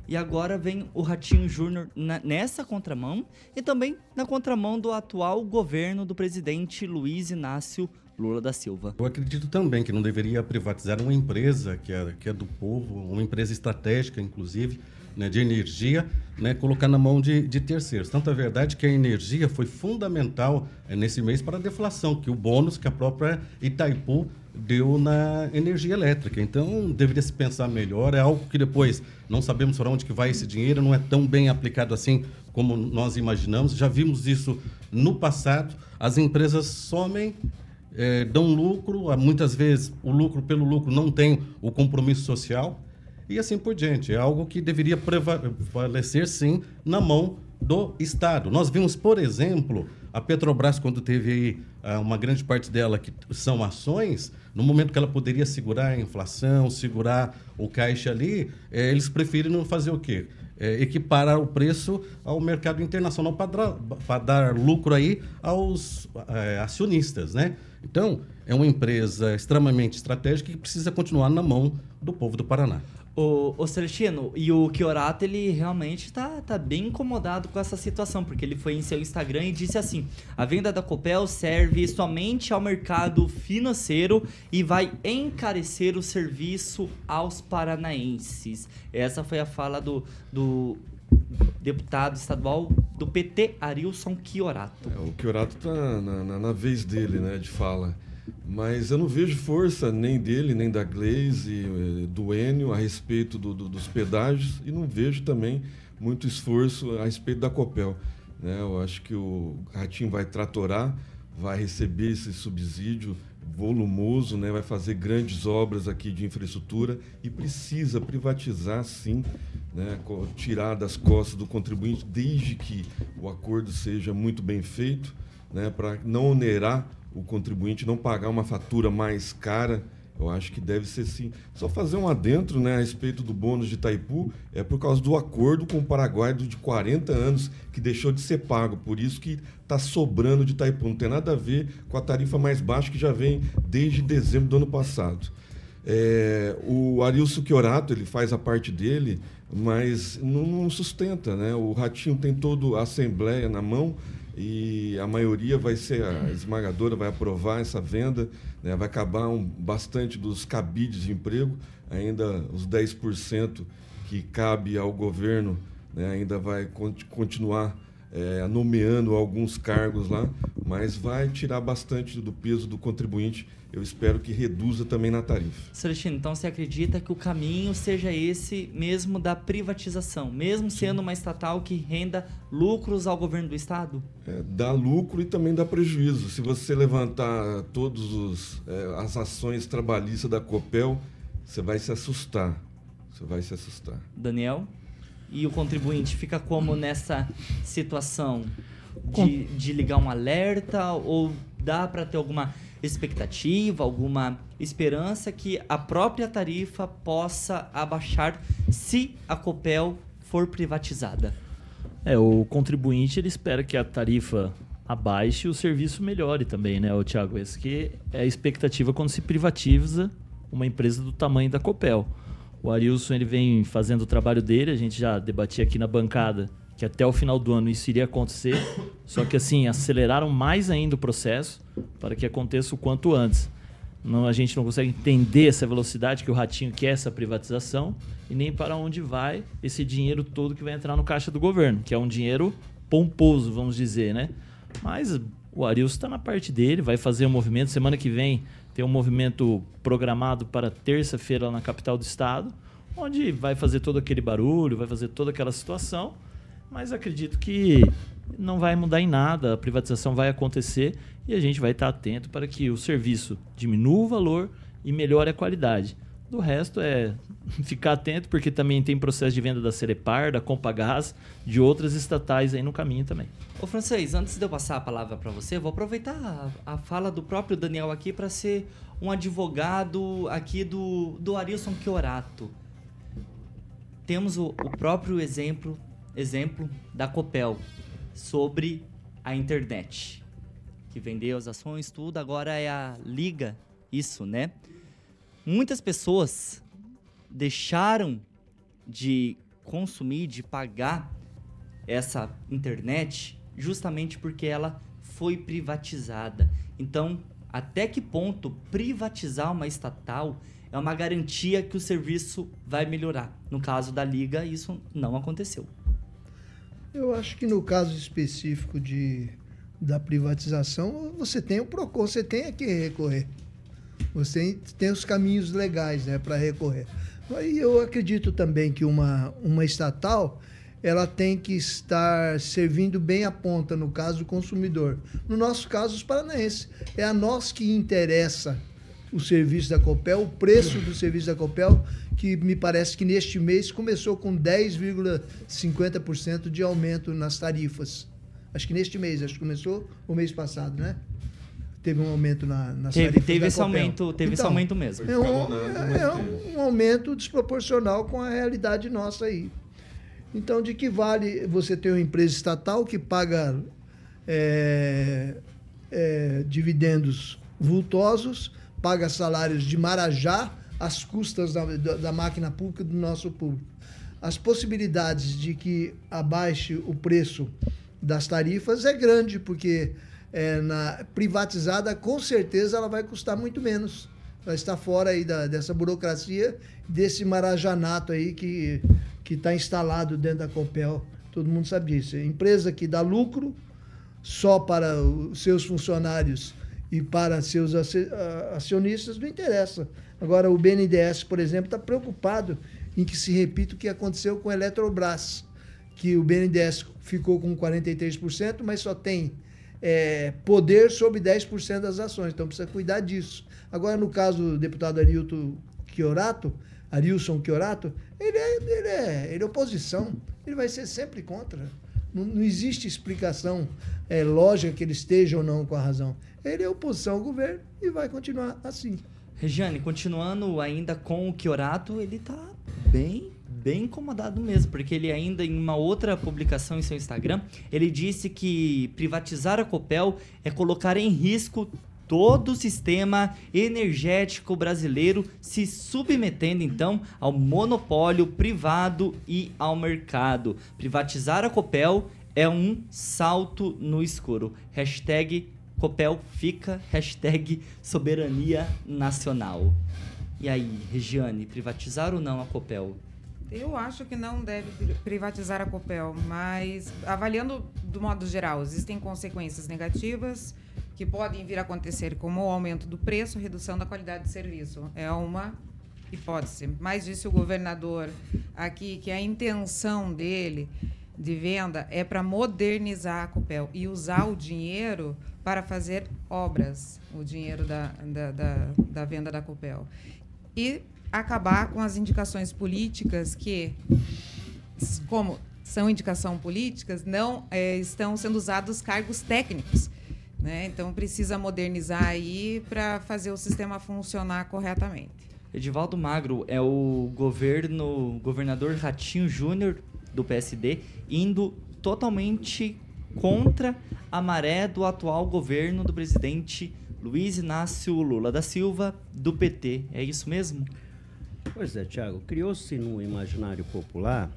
E agora vem o Ratinho Júnior nessa contramão e também na contramão do atual governo do presidente Luiz Inácio Lula da Silva. Eu acredito também que não deveria privatizar uma empresa que é, que é do povo, uma empresa estratégica, inclusive, né, de energia, né, colocar na mão de, de, terceiros. Tanto é verdade que a energia foi fundamental é, nesse mês para a deflação, que o bônus que a própria Itaipu deu na energia elétrica. Então, deveria se pensar melhor. É algo que depois não sabemos para onde que vai esse dinheiro, não é tão bem aplicado assim como nós imaginamos. Já vimos isso no passado. As empresas somem é, dão lucro, muitas vezes o lucro pelo lucro não tem o compromisso social e assim por diante. É algo que deveria prevalecer, sim, na mão do Estado. Nós vimos, por exemplo, a Petrobras, quando teve aí ah, uma grande parte dela que são ações, no momento que ela poderia segurar a inflação, segurar o caixa ali, eh, eles preferiram fazer o quê? É, equiparar o preço ao mercado internacional para dar lucro aí aos é, acionistas, né? Então, é uma empresa extremamente estratégica que precisa continuar na mão do povo do Paraná. O, o Celestino, e o Chiorato, ele realmente tá, tá bem incomodado com essa situação, porque ele foi em seu Instagram e disse assim: a venda da Copel serve somente ao mercado financeiro e vai encarecer o serviço aos paranaenses. Essa foi a fala do, do deputado estadual do PT, Arilson Chiorato. É, o Chiorato tá na, na, na vez dele, né, de fala. Mas eu não vejo força nem dele, nem da Glaze, eh, do Enio a respeito do, do, dos pedágios e não vejo também muito esforço a respeito da Copel. Né? Eu acho que o Ratinho vai tratorar, vai receber esse subsídio volumoso, né? vai fazer grandes obras aqui de infraestrutura e precisa privatizar sim, né? tirar das costas do contribuinte, desde que o acordo seja muito bem feito, né? para não onerar o contribuinte não pagar uma fatura mais cara, eu acho que deve ser sim. Só fazer um adentro né, a respeito do bônus de Itaipu, é por causa do acordo com o Paraguai de 40 anos que deixou de ser pago. Por isso que está sobrando de Itaipu. Não tem nada a ver com a tarifa mais baixa que já vem desde dezembro do ano passado. É, o Arilson Chiorato, ele faz a parte dele, mas não, não sustenta. Né? O Ratinho tem toda a Assembleia na mão, e a maioria vai ser, a esmagadora vai aprovar essa venda, né? vai acabar um, bastante dos cabides de emprego, ainda os 10% que cabe ao governo né? ainda vai continuar é, nomeando alguns cargos lá, mas vai tirar bastante do peso do contribuinte. Eu espero que reduza também na tarifa. Celestino, então você acredita que o caminho seja esse mesmo da privatização, mesmo sendo uma estatal que renda lucros ao governo do estado? É, dá lucro e também dá prejuízo. Se você levantar todas é, as ações trabalhistas da Copel, você vai se assustar. Você vai se assustar. Daniel? e o contribuinte fica como nessa situação de, de ligar um alerta ou dá para ter alguma expectativa, alguma esperança que a própria tarifa possa abaixar se a Copel for privatizada? É, o contribuinte ele espera que a tarifa abaixe e o serviço melhore também, né, o Thiago? Essa que é a expectativa quando se privatiza uma empresa do tamanho da Copel. O Arilson ele vem fazendo o trabalho dele, a gente já debatia aqui na bancada que até o final do ano isso iria acontecer, só que assim, aceleraram mais ainda o processo para que aconteça o quanto antes. Não, a gente não consegue entender essa velocidade que o Ratinho quer essa privatização e nem para onde vai esse dinheiro todo que vai entrar no caixa do governo, que é um dinheiro pomposo, vamos dizer, né? Mas o Arilson está na parte dele, vai fazer um movimento. Semana que vem tem um movimento programado para terça-feira na capital do estado, onde vai fazer todo aquele barulho, vai fazer toda aquela situação. Mas acredito que não vai mudar em nada, a privatização vai acontecer e a gente vai estar atento para que o serviço diminua o valor e melhore a qualidade. Do resto é ficar atento, porque também tem processo de venda da Cerepar, da Compagás, de outras estatais aí no caminho também. Ô francês, antes de eu passar a palavra para você, vou aproveitar a, a, fala do próprio Daniel aqui para ser um advogado aqui do, do Arilson Chiorato. Temos o, o próprio exemplo, exemplo da Copel sobre a internet, que vendeu as ações, tudo, agora é a Liga, isso, né? Muitas pessoas deixaram de consumir, de pagar essa internet justamente porque ela foi privatizada. Então, até que ponto privatizar uma estatal é uma garantia que o serviço vai melhorar? No caso da Liga, isso não aconteceu. Eu acho que no caso específico de, da privatização, você tem o PROCON, você tem a quem recorrer. Você tem os caminhos legais né, para recorrer. E eu acredito também que uma, uma estatal ela tem que estar servindo bem a ponta, no caso do consumidor. No nosso caso, os paranaenses. É a nós que interessa o serviço da Copel, o preço do serviço da Copel, que me parece que neste mês começou com 10,50% de aumento nas tarifas. Acho que neste mês, acho que começou o mês passado, né? teve um aumento na, na teve, teve esse aumento teve então, esse aumento mesmo é um, é, é um, aumento desproporcional com a realidade nossa aí então de que vale você ter uma empresa estatal que paga é, é, dividendos vultosos paga salários de marajá às custas da, da, máquina pública do nosso público as possibilidades de que abaixe o preço das tarifas é grande porque é, na privatizada, com certeza ela vai custar muito menos. Vai estar fora aí da, dessa burocracia, desse marajanato aí que que está instalado dentro da Copel. Todo mundo sabe disso. É empresa que dá lucro só para os seus funcionários e para seus acionistas não interessa. Agora, o BNDES, por exemplo, está preocupado em que se repita o que aconteceu com a Eletrobras, que o BNDES ficou com 43%, mas só tem é, poder sobre 10% das ações. Então precisa cuidar disso. Agora, no caso do deputado Arilton Chiorato, Arilson Chiorato, ele é, ele, é, ele é oposição. Ele vai ser sempre contra. Não, não existe explicação é, lógica que ele esteja ou não com a razão. Ele é oposição ao governo e vai continuar assim. Regiane, continuando ainda com o Chiorato, ele está bem bem incomodado mesmo, porque ele ainda em uma outra publicação em seu Instagram, ele disse que privatizar a Copel é colocar em risco todo o sistema energético brasileiro, se submetendo então ao monopólio privado e ao mercado. Privatizar a Copel é um salto no escuro. Hashtag Copel fica, hashtag soberania nacional. E aí, Regiane, privatizar ou não a Copel? Eu acho que não deve privatizar a Copel, mas avaliando do modo geral, existem consequências negativas que podem vir a acontecer, como o aumento do preço, redução da qualidade de serviço. É uma hipótese. Mas disse o governador aqui que a intenção dele de venda é para modernizar a Copel e usar o dinheiro para fazer obras, o dinheiro da, da, da, da venda da Copel. E acabar com as indicações políticas que, como são indicação políticas, não é, estão sendo usados cargos técnicos. Né? Então precisa modernizar aí para fazer o sistema funcionar corretamente. Edivaldo Magro é o governo, governador Ratinho Júnior do PSD indo totalmente contra a maré do atual governo do presidente Luiz Inácio Lula da Silva do PT. É isso mesmo? Pois é, Tiago, criou-se no imaginário popular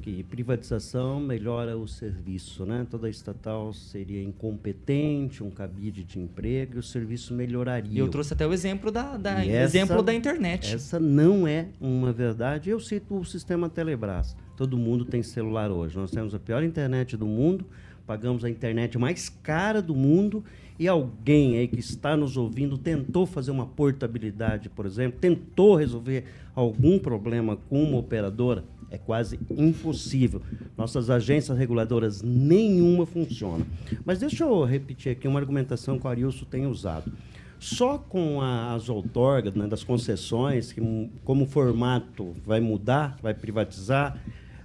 que privatização melhora o serviço, né? Toda estatal seria incompetente, um cabide de emprego e o serviço melhoraria. E eu trouxe até o exemplo da, da exemplo essa- da internet. Essa não é uma verdade. Eu cito o sistema Telebrás. Todo mundo tem celular hoje. Nós temos a pior internet do mundo, pagamos a internet mais cara do mundo e alguém aí que está nos ouvindo tentou fazer uma portabilidade, por exemplo, tentou resolver algum problema com uma operadora, é quase impossível. Nossas agências reguladoras nenhuma funciona. Mas deixa eu repetir aqui uma argumentação que o Arilson tem usado. Só com a- as outorgas né, das concessões, que, como o formato vai mudar, vai privatizar,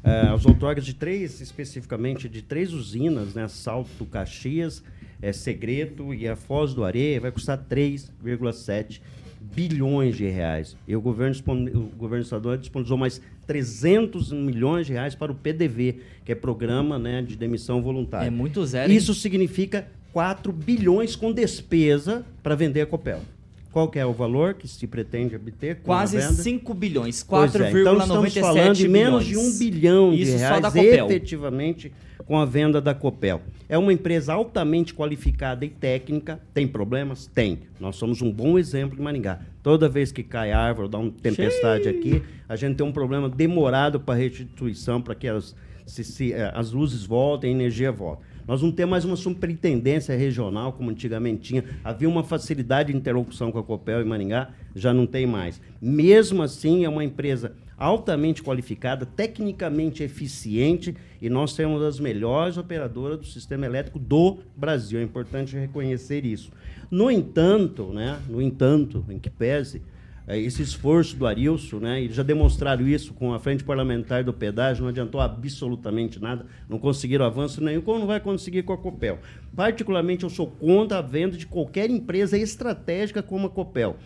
eh, as outorgas de três, especificamente de três usinas, né, Salto Caxias, eh, Segredo e a Foz do Areia, vai custar 3,7 bilhões de reais. E o governo, o governo estadual disponibilizou mais 300 milhões de reais para o PDV, que é Programa né, de Demissão Voluntária. É muito zero, hein? Isso significa 4 bilhões com despesa para vender a Copel. Qual que é o valor que se pretende obter Quase a venda? 5 bilhões, Pois é, então estamos 4,97 falando de menos de bilhões. um bilhão Isso de só reais efetivamente com a venda da Copel. É uma empresa altamente qualificada e técnica. Tem problemas? Tem. Nós somos um bom exemplo em Maringá. Toda vez que cai árvore dá uma tempestade aqui, a gente tem um problema demorado para restituição, para que as, se- se, eh, as luzes voltem, a energia volte. Nós não temos mais uma superintendência regional, como antigamente tinha. Havia uma facilidade de interlocução com a Copel em Maringá, já não tem mais. Mesmo assim, é uma empresa altamente qualificada, tecnicamente eficiente, e nós temos as melhores operadoras do sistema elétrico do Brasil. É importante reconhecer isso. No entanto, né, no entanto, em que pese, esse esforço do Arilson, né, e já demonstraram isso com a frente parlamentar do pedágio, não adiantou absolutamente nada, não conseguiram avanço nenhum, como não vai conseguir com a Copel. Particularmente, eu sou contra a venda de qualquer empresa estratégica como a Copel.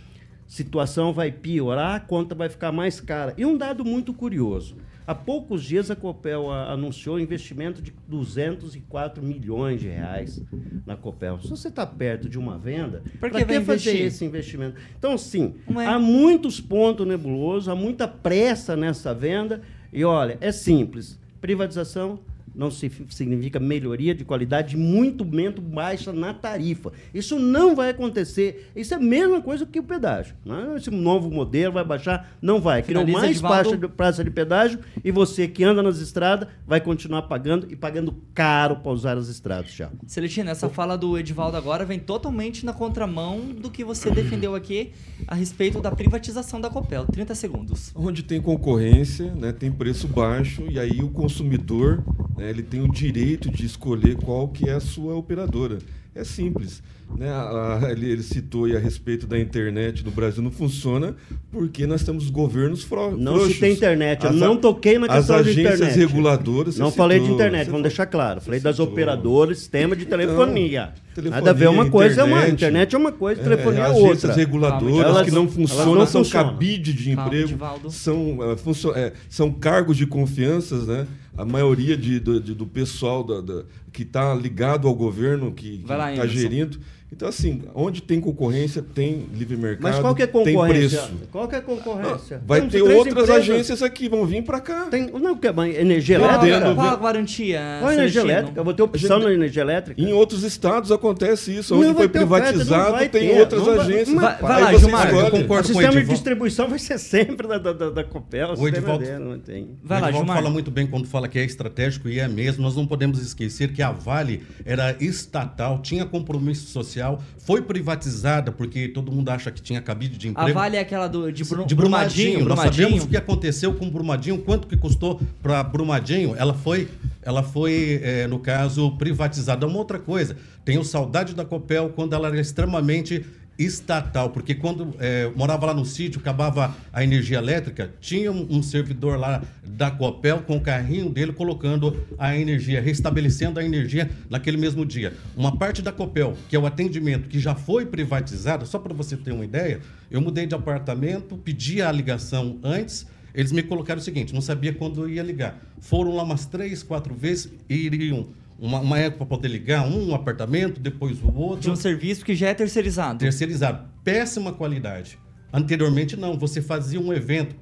Situação vai piorar, a conta vai ficar mais cara. E um dado muito curioso. Há poucos dias a Copel anunciou investimento de 204 milhões de reais na Copel. Se você está perto de uma venda, Por para que que, fazer esse investimento? Então, sim, é. há muitos pontos nebulosos, há muita pressa nessa venda. E olha, é simples: privatização não se- significa melhoria de qualidade, muito menos baixa na tarifa. Isso não vai acontecer. Isso é a mesma coisa que o pedágio. Né? Esse novo modelo vai baixar, não vai. Criou Finaliza, mais baixa de praça de pedágio e você que anda nas estradas vai continuar pagando e pagando caro para usar as estradas, Thiago. Celestino, essa fala do Edivaldo agora vem totalmente na contramão do que você defendeu aqui a respeito da privatização da Copel. 30 segundos. Onde tem concorrência, né, tem preço baixo e aí o consumidor né, ele tem o direito de escolher qual que é a sua operadora. É simples. Né? A- a- ele, ele citou aí a respeito da internet no Brasil não funciona porque nós temos governos fro Não frouxos. se tem internet. Eu As não toquei na as questão de agências internet. reguladoras. você Não falei de citou, internet, você vamos falou. deixar claro. Falei das citou. operadoras, sistema de telefonia. telefonia, Nada a ver, uma coisa é uma. internet. Internet é uma coisa, telefonia é, agências outra. reguladoras Elas- que não funcionam, não são funcionam. cabide de Calma, emprego, Edivaldo. são, funcio- eh, são cargos de confiança, né? A maioria de- do, de- do pessoal da- da- que está ligado ao governo, que está gerindo. Então, assim, onde tem concorrência, tem livre mercado, Mas qual que é tem concorrência? preço. Qual que é concorrência? Vai Temos ter outras empresas. agências aqui, vão vir para cá. Tem, não, que é energia elétrica? qual a garantia? Qual a energia elétrica? Eu vou ter opção Gente, na energia elétrica? Em outros estados acontece isso. Onde foi oferta, privatizado, vai tem ter, outras vai- agências. Vai- vai lá, Gilmar, eu O concordo com o sistema de distribuição vai ser sempre da, da, da, da Copel. O, O sistema Edivaldo- dele, não tem. Vai o lá, Gilmar. fala muito bem quando fala que é estratégico e é mesmo. Nós não podemos esquecer que a Vale era estatal, tinha compromisso social, foi privatizada porque todo mundo acha que tinha cabide de A emprego. Vale é aquela do, de, Bru- de Brumadinho. Brumadinho. Nós sabemos o que aconteceu com Brumadinho, quanto que custou para Brumadinho. Ela foi, ela foi eh, no caso, privatizada. Uma outra coisa, tenho saudade da Copel quando ela era extremamente estatal, porque quando eh, morava lá no sítio, acabava a energia elétrica, tinha um, um servidor lá da Copel com o carrinho dele colocando a energia, restabelecendo a energia naquele mesmo dia. Uma parte da Copel, que é o atendimento que já foi privatizada, só para você ter uma ideia, eu mudei de apartamento, pedi a ligação antes, eles me colocaram o seguinte, não sabia quando ia ligar. Foram lá umas três, quatro vezes e iriam uma, uma época para poder ligar, um apartamento, depois o outro De um serviço que já é terceirizado. terceirizado. Péssima qualidade. Anteriormente, não. Você fazia um evento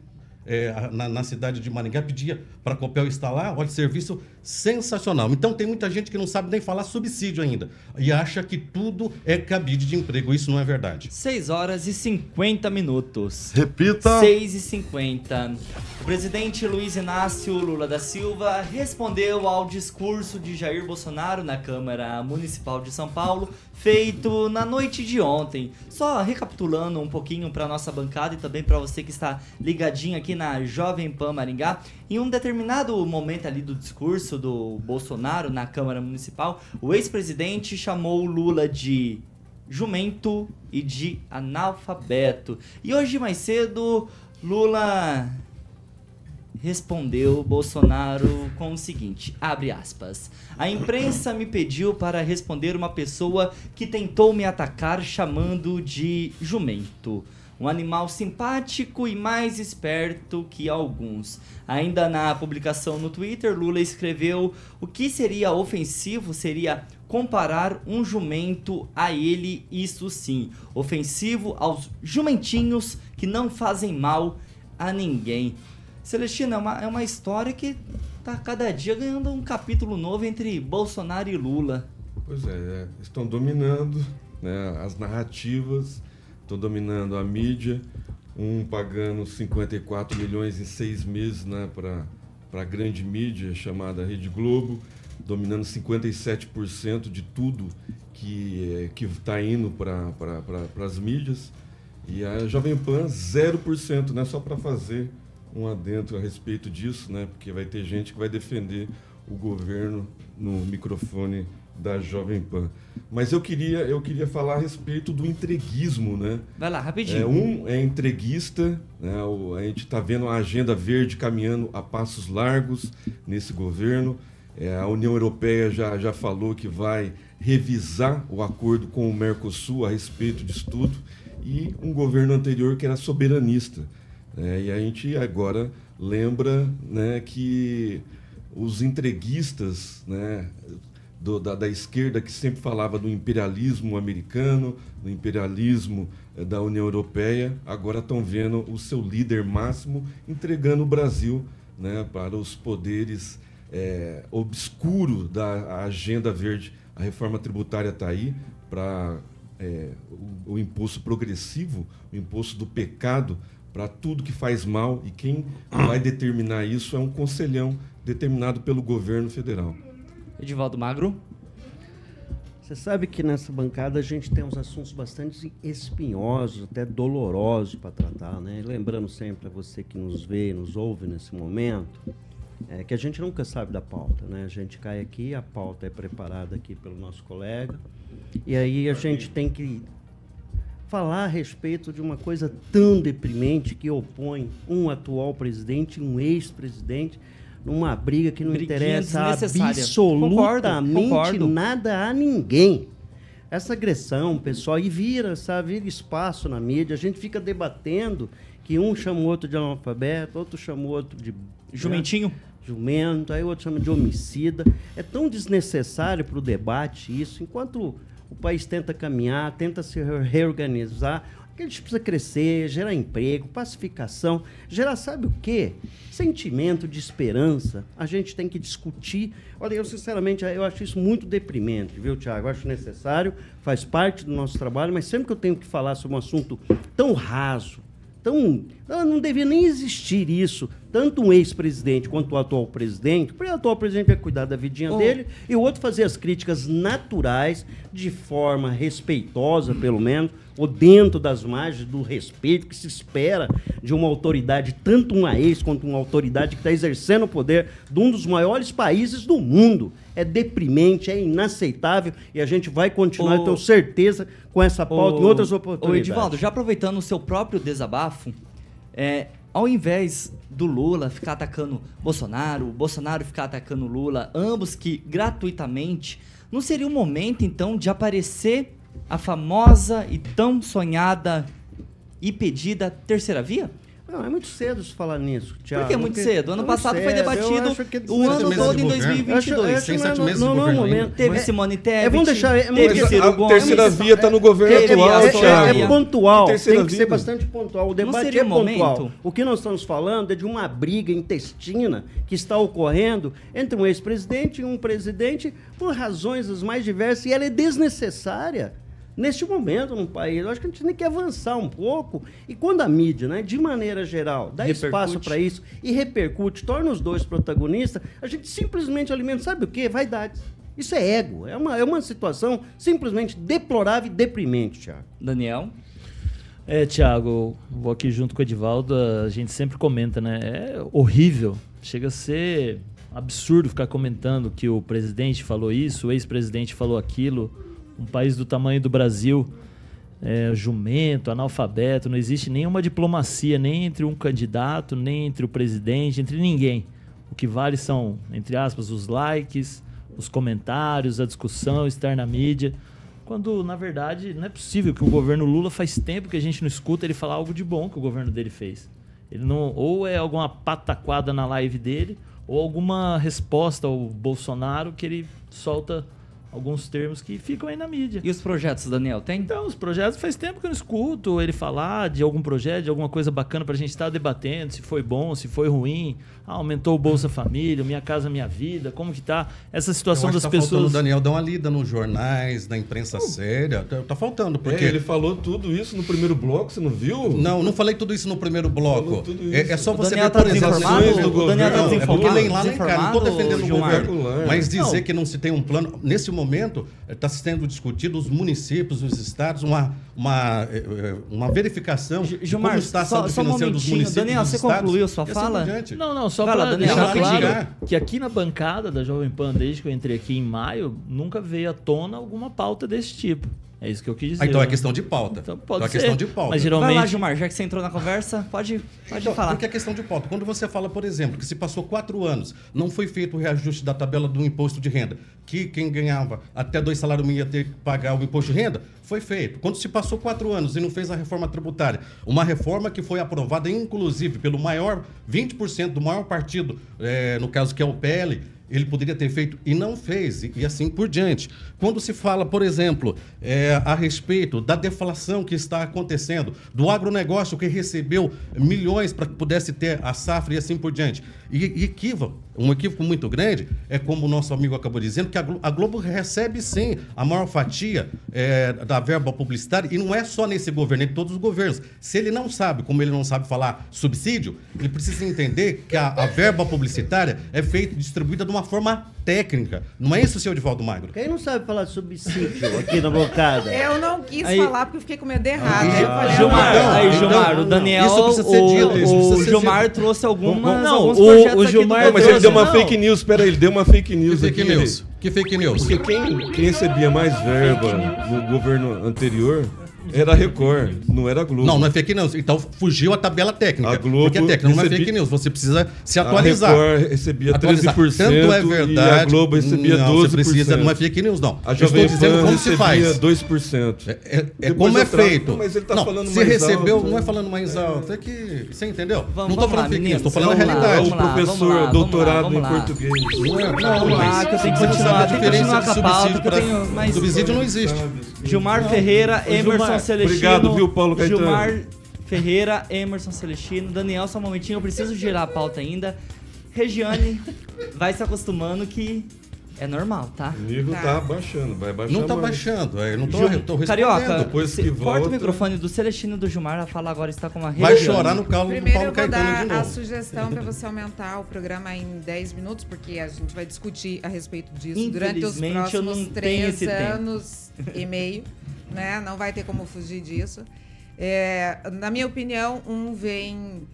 é, na, na cidade de Maringá, pedia para a Copel instalar, olha, serviço sensacional. Então, tem muita gente que não sabe nem falar subsídio ainda e acha que tudo é cabide de emprego. Isso não é verdade. 6 horas e 50 minutos. Repita. 6 e 50. O presidente Luiz Inácio Lula da Silva respondeu ao discurso de Jair Bolsonaro na Câmara Municipal de São Paulo, feito na noite de ontem. Só recapitulando um pouquinho para nossa bancada e também para você que está ligadinho aqui na Jovem Pan Maringá, em um determinado momento ali do discurso do Bolsonaro na Câmara Municipal, o ex-presidente chamou Lula de jumento e de analfabeto. E hoje mais cedo, Lula respondeu Bolsonaro com o seguinte, abre aspas: "A imprensa me pediu para responder uma pessoa que tentou me atacar chamando de jumento." Um animal simpático e mais esperto que alguns. Ainda na publicação no Twitter, Lula escreveu: o que seria ofensivo seria comparar um jumento a ele, isso sim. Ofensivo aos jumentinhos que não fazem mal a ninguém. Celestina, é uma, é uma história que tá cada dia ganhando um capítulo novo entre Bolsonaro e Lula. Pois é, é, estão dominando né, as narrativas, estão dominando a mídia, um pagando 54 milhões em seis meses né, para a grande mídia chamada Rede Globo, dominando 57% de tudo que que está indo para pra, as mídias. E a Jovem Pan, 0%, né, só para fazer um adentro a respeito disso, né? Porque vai ter gente que vai defender o governo no microfone da Jovem Pan. Mas eu queria, eu queria falar a respeito do entreguismo, né? Vai lá, rapidinho. É, um é entreguista, né? O, a gente está vendo a agenda verde caminhando a passos largos nesse governo. É, a União Europeia já, já falou que vai revisar o acordo com o Mercosul a respeito disso tudo. E um governo anterior que era soberanista. É, e a gente agora lembra né, que os entreguistas né, do, da, da, esquerda, que sempre falava do imperialismo americano, do imperialismo eh, da União Europeia, agora estão vendo o seu líder máximo entregando o Brasil né, para os poderes é, obscuros da agenda verde. A reforma tributária está aí para é, o, o imposto progressivo, o imposto do pecado para tudo que faz mal e quem vai determinar isso é um conselhão determinado pelo governo federal. Edivaldo Magro. Você sabe que nessa bancada a gente tem uns assuntos bastante espinhosos, até dolorosos para tratar, né? Lembrando sempre a você que nos vê, nos ouve nesse momento, é que a gente nunca sabe da pauta, né? A gente cai aqui, a pauta é preparada aqui pelo nosso colega, e aí a gente tem que falar a respeito de uma coisa tão deprimente que opõe um atual presidente e um ex-presidente numa briga que não Briguinha interessa absolutamente Concordo, concordo. nada a ninguém. Essa agressão, pessoal, e vira, sabe, vira espaço na mídia, a gente fica debatendo que um chama o outro de analfabeto, outro chama o outro de Jumentinho. jumento, aí o outro chama de homicida. É tão desnecessário para o debate isso, enquanto o país tenta caminhar, tenta se re- reorganizar. A gente precisa crescer, gerar emprego, pacificação, gerar, sabe o quê? Sentimento de esperança. A gente tem que discutir. Olha, eu sinceramente eu acho isso muito deprimente, viu, Tiago? Acho necessário, faz parte do nosso trabalho, mas sempre que eu tenho que falar sobre um assunto tão raso, tão. Não, não devia nem existir isso. Tanto um ex-presidente quanto o atual presidente. O atual presidente vai cuidar da vidinha Oh. dele e o outro fazer as críticas naturais, de forma respeitosa, pelo menos, ou dentro das margens do respeito que se espera de uma autoridade, tanto uma ex quanto uma autoridade que está exercendo o poder de um dos maiores países do mundo. É deprimente, é inaceitável e a gente vai continuar, Ô- eu tenho certeza, com essa pauta em outras Ô, oportunidades. Edivaldo, já aproveitando o seu próprio desabafo, é, ao invés do Lula ficar atacando Bolsonaro, o Bolsonaro ficar atacando Lula, ambos que gratuitamente, não seria o momento então de aparecer a famosa e tão sonhada e pedida terceira via? Não, é muito cedo se falar nisso, Thiago. Por que muito porque- cedo? Ano muito passado foi cedo. Eu debatido que- o ano todo de em governo. 2022. Eu acho- sete meses não, de não é o governo momento. Teve É- Simone Tebet. É, vamos deixar. É, teve Mas Ciro a Gomes. terceira via tá no governo É, atual, é, Thiago. é, é pontual, tem que ser bastante pontual. O debate é pontual. O que nós estamos falando é de uma briga intestina que está ocorrendo entre um ex-presidente e um presidente por razões as mais diversas e ela é desnecessária. Neste momento no país, eu acho que a gente tem que avançar um pouco. E quando a mídia, né, de maneira geral, dá Repercute. espaço para isso e repercute, torna os dois protagonistas, a gente simplesmente alimenta, sabe o quê? Vaidades. Isso é ego. É uma, é uma situação simplesmente deplorável e deprimente, Thiago. Daniel. É, Thiago, vou aqui junto com o Edivaldo, a gente sempre comenta, né? É horrível. Chega a ser absurdo ficar comentando que o presidente falou isso, o ex-presidente falou aquilo. Um país do tamanho do Brasil, é, jumento, analfabeto, não existe nenhuma diplomacia nem entre um candidato, nem entre o presidente, entre ninguém. O que vale são, entre aspas, os likes, os comentários, a discussão externa mídia. Quando, na verdade, não é possível que o governo Lula faz tempo que a gente não escuta ele falar algo de bom que o governo dele fez. Ele não, ou é alguma pataquada na live dele, ou alguma resposta ao Bolsonaro que ele solta alguns termos que ficam aí na mídia. E os projetos, Daniel, tem? Então, os projetos faz tempo que eu não escuto ele falar de algum projeto, de alguma coisa bacana pra gente estar debatendo, se foi bom, se foi ruim. Ah, aumentou o Bolsa Família, Minha Casa Minha Vida, como que tá essa situação das tá pessoas. o Daniel dar uma lida nos jornais, na imprensa séria. Tá, tá faltando, porque... É, ele falou tudo isso no primeiro bloco, você não viu? Não, não falei tudo isso no primeiro bloco. É, isso. é só O você Daniel ver, tá por exemplo, desinformado? O Daniel tá governo. É porque desinformado? nem lá nem cá. Não estou defendendo o governo. Mas dizer Não. que não se tem um plano. Nesse momento, está sendo discutido os municípios, os estados, uma, uma, eh, eh, uma verificação de Gilmar, como está a só- saúde só um financeira dos municípios. Daniel, dos você estados, concluiu sua assim fala? Não, não, só para Daniel, deixar claro que aqui na bancada da Jovem Pan, desde que eu entrei aqui em maio, nunca veio à tona alguma pauta desse tipo. É isso que eu quis dizer. Ah, então é né? questão de pauta. Então pode Então é ser. questão de pauta. Mas Vai lá, geralmente Gilmar, já que você entrou na conversa, pode, pode Então, falar. Porque é questão de pauta. Quando você fala, por exemplo, que se passou quatro anos, não foi feito o reajuste da tabela do imposto de renda, que quem ganhava até dois salários mínimos ia ter que pagar o imposto de renda, foi feito. Quando se passou quatro anos e não fez a reforma tributária, uma reforma que foi aprovada, inclusive, pelo maior, 20% do maior partido, eh, no caso que é o PL, ele poderia ter feito e não fez, e, e assim por diante. Quando se fala, por exemplo, eh, a respeito da deflação que está acontecendo, do agronegócio que recebeu milhões para que pudesse ter a safra e assim por diante. E, e equívoco, um equívoco muito grande é como o nosso amigo acabou dizendo, que a Glo- a Globo recebe sim a maior fatia eh, da verba publicitária, e não é só nesse governo, é em todos os governos. Se ele não sabe, como ele não sabe falar subsídio, ele precisa entender que a, a verba publicitária é feita e distribuída de uma forma técnica. Não é isso, seu Edivaldo Magro? Quem não sabe falar de subsídio aqui na bancada? Eu não quis Aí- falar porque eu fiquei com medo de errado. Aí eu falei, Gilmar, aí, então, Gilmar, não, o Daniel, isso precisa ser o, dito, isso o precisa ser Gilmar dito. trouxe algumas, Não, alguns o- projetos o aqui do Gilmar Não, mas ele deu uma Não. fake news, peraí, ele deu uma fake Que news fake aqui. news? Que fake news? Porque quem, quem recebia mais verba no governo anterior era a Record, não era a Globo. Não, não é fake news. Então fugiu a tabela técnica. A Globo porque é técnica, não é recebi- fake news. Você precisa se A atualizar. Record recebia Atualizar. 13% Tanto é e verdade. a Globo recebia não, 12%. Você precisa, não é fake news, não. A Eu Jovem estou dizendo Pan como se recebia faz. 2%. É, é- é como é feito. Não, mas ele tá não, falando se mais recebeu, alto. não é falando mais alto. É que. Você entendeu? Vamos- não estou falando lá, fake news, estou falando a É realidade. o professor doutorado em português. Não é- lá, que eu tenho que Você continuar, a tem que diferença continuar de com a pauta, subsídio que eu para- tenho mais... Subsídio não existe. Gilmar Ferreira, Emerson Gilmar, Celestino. obrigado, viu, Paulo Caetano? Gilmar Ferreira, Emerson Celestino. Daniel, só um momentinho, eu preciso girar a pauta ainda. Regiane, vai se acostumando que é normal, tá? O nível Tá. tá baixando, vai baixar Não está mais. baixando. é, Eu não Gil- estou respondendo. Carioca, depois se- que corta volta- o microfone do Celestino e do Gilmar, a fala agora está com uma Vai chorar no calo do Primeiro Paulo eu vou Caetano de dar a sugestão para você aumentar o programa em 10 minutos, porque a gente vai discutir a respeito disso durante os eu próximos não tenho três esse tempo. anos e meio. Né? Não vai ter como fugir disso. É, na minha opinião, um vem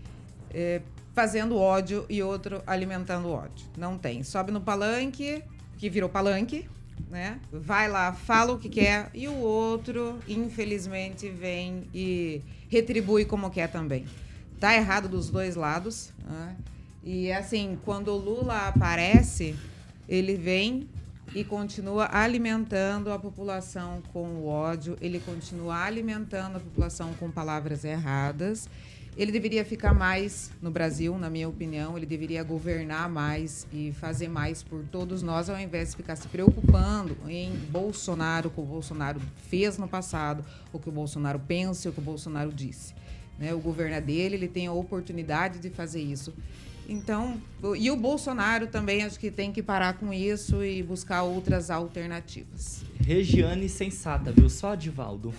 é, fazendo ódio e outro alimentando ódio. Não tem. Sobe no palanque, que virou palanque, né? Vai lá, fala o que quer, e o outro, infelizmente, vem e retribui como quer também. Tá errado dos dois lados. Né? E assim, quando o Lula aparece, ele vem e continua alimentando a população com o ódio, ele continua alimentando a população com palavras erradas. Ele deveria ficar mais no Brasil, na minha opinião. Ele deveria governar mais e fazer mais por todos nós, ao invés de ficar se preocupando em Bolsonaro, o que o Bolsonaro fez no passado, o que o Bolsonaro pensa, o que o Bolsonaro disse. Né? O governo é dele, ele tem a oportunidade de fazer isso. Então, e o Bolsonaro também acho que tem que parar com isso e buscar outras alternativas. Regiane sensata, viu? Só Divaldo.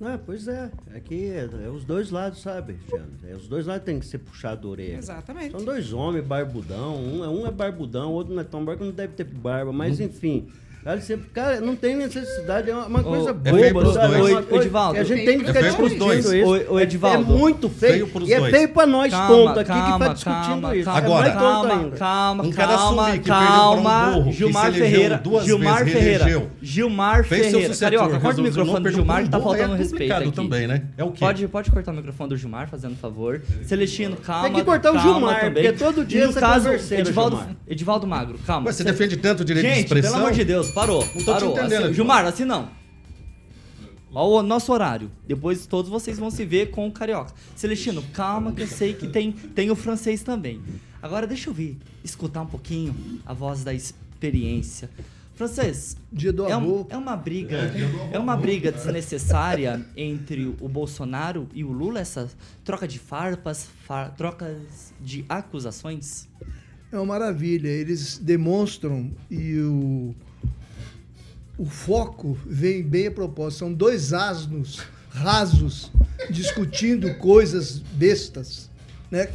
É, pois é. Aqui é, é os dois lados, sabe, Jean? É, os dois lados tem que ser puxado a orelha. Exatamente. São dois homens barbudão. Um é, um é barbudão, o outro não é tão barbudo, não deve ter barba. Mas, enfim... Cara, você- cara, não tem necessidade, é uma, coisa é boba, feio pros sabe? dois. É uma coisa Edivaldo. que a gente É tem que feio ficar dois. discutindo isso. É- Edivaldo. É muito feio. Feio e é feio pra nós Calma, ponta aqui que calma, tá discutindo calma, isso. é Agora, tonto calma, calma, Um cara calma, que calma. um burro que Gilmar Ferreira, duas Gilmar vezes, Ferreira, reelegeu. Gilmar Fez seu Ferreira. Carioca, corta o microfone do Gilmar, tá faltando é respeito aqui. também, né? É o quê? Pode, pode cortar o microfone do Gilmar, fazendo favor. Celestino, calma. Tem que cortar o calma Gilmar, também. porque todo dia E caso, converseira, Edivaldo, Magro, calma. Mas você defende tanto o direito de expressão? pelo amor de Deus, parou. Não tô te parou. entendendo, Assim, Gilmar, assim não. Olha o nosso horário. Depois todos vocês vão se ver com o Carioca. Celestino, calma que eu sei que tem, tem o francês também. Agora deixa eu vir, escutar um pouquinho a voz da experiência. Francês, Dia do é, um- é uma briga, é uma briga desnecessária entre o Bolsonaro e o Lula essa troca de farpas, far- trocas de acusações? É uma maravilha. Eles demonstram e o, o foco vem bem a propósito. São dois asnos rasos discutindo coisas bestas. Né?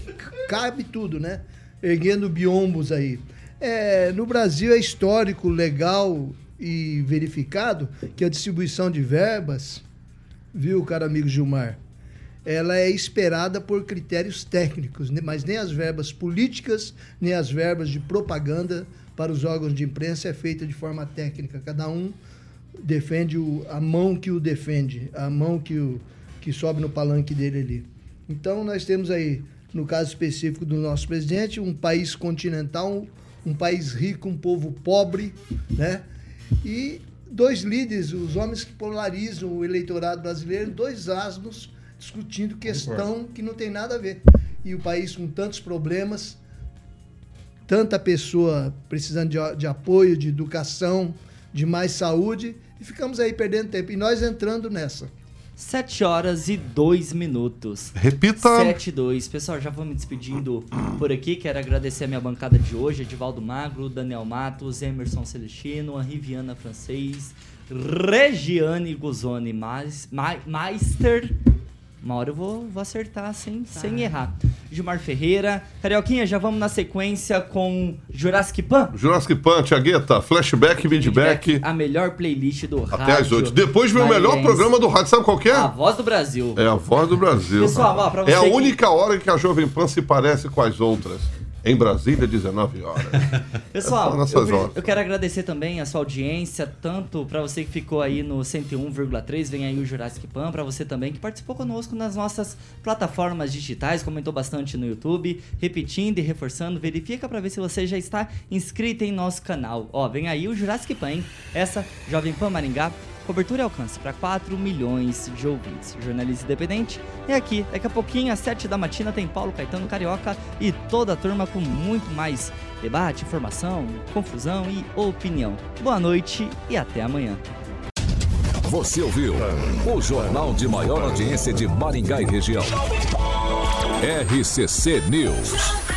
Cabe tudo, né? Erguendo biombos aí. É, no Brasil é histórico, legal e verificado que a distribuição de verbas, viu, cara amigo Gilmar? ela é esperada por critérios técnicos, né? mas nem as verbas políticas, nem as verbas de propaganda para os órgãos de imprensa é feita de forma técnica. Cada um defende o- a mão que o defende, a mão que, o, que sobe no palanque dele ali. Então nós temos aí, no caso específico do nosso presidente, um país continental, um país rico, um povo pobre, né? E dois líderes, os homens que polarizam o eleitorado brasileiro, dois asnos discutindo questão que não tem nada a ver. E o país com tantos problemas, tanta pessoa precisando de, de apoio, de educação, de mais saúde, e ficamos aí perdendo tempo. E nós entrando nessa. 7 horas e 2 minutos. Repita. 7 e 2. Pessoal, já vou me despedindo por aqui. Quero agradecer a minha bancada de hoje: Edivaldo Magro, Daniel Matos, Emerson Celestino, Henri Viana Francês, Regiane Guzoni Mais- Meister. Uma hora eu vou, vou acertar sem, sem errar. Gilmar Ferreira. Carioquinha, já vamos na sequência com Jurassic Pan. Jurassic Pan, Tiagueta, flashback e midback. A melhor playlist do rádio. Até às 8. Depois vem o melhor programa do rádio. Sabe qual que é? A Voz do Brasil. É a voz do Brasil. Pessoal, ó, pra é a você que- única hora que a Jovem Pan se parece com as outras. Em Brasília, 19 horas. Pessoal, eu, horas. eu quero agradecer também a sua audiência, tanto para você que ficou aí no 101,3, vem aí o Jurassic Pan, para você também que participou conosco nas nossas plataformas digitais, comentou bastante no YouTube, repetindo e reforçando, verifica para ver se você já está inscrito em nosso canal. Ó, vem aí o Jurassic Pan, hein? Essa Jovem Pan Maringá, cobertura e alcance para 4 milhões de ouvintes. Jornalista independente é aqui. Daqui a pouquinho, às 7 da matina, tem Paulo Caetano Carioca e toda a turma com muito mais debate, informação, confusão e opinião. Boa noite e até amanhã. Você ouviu o jornal de maior audiência de Maringá e região. RCC News.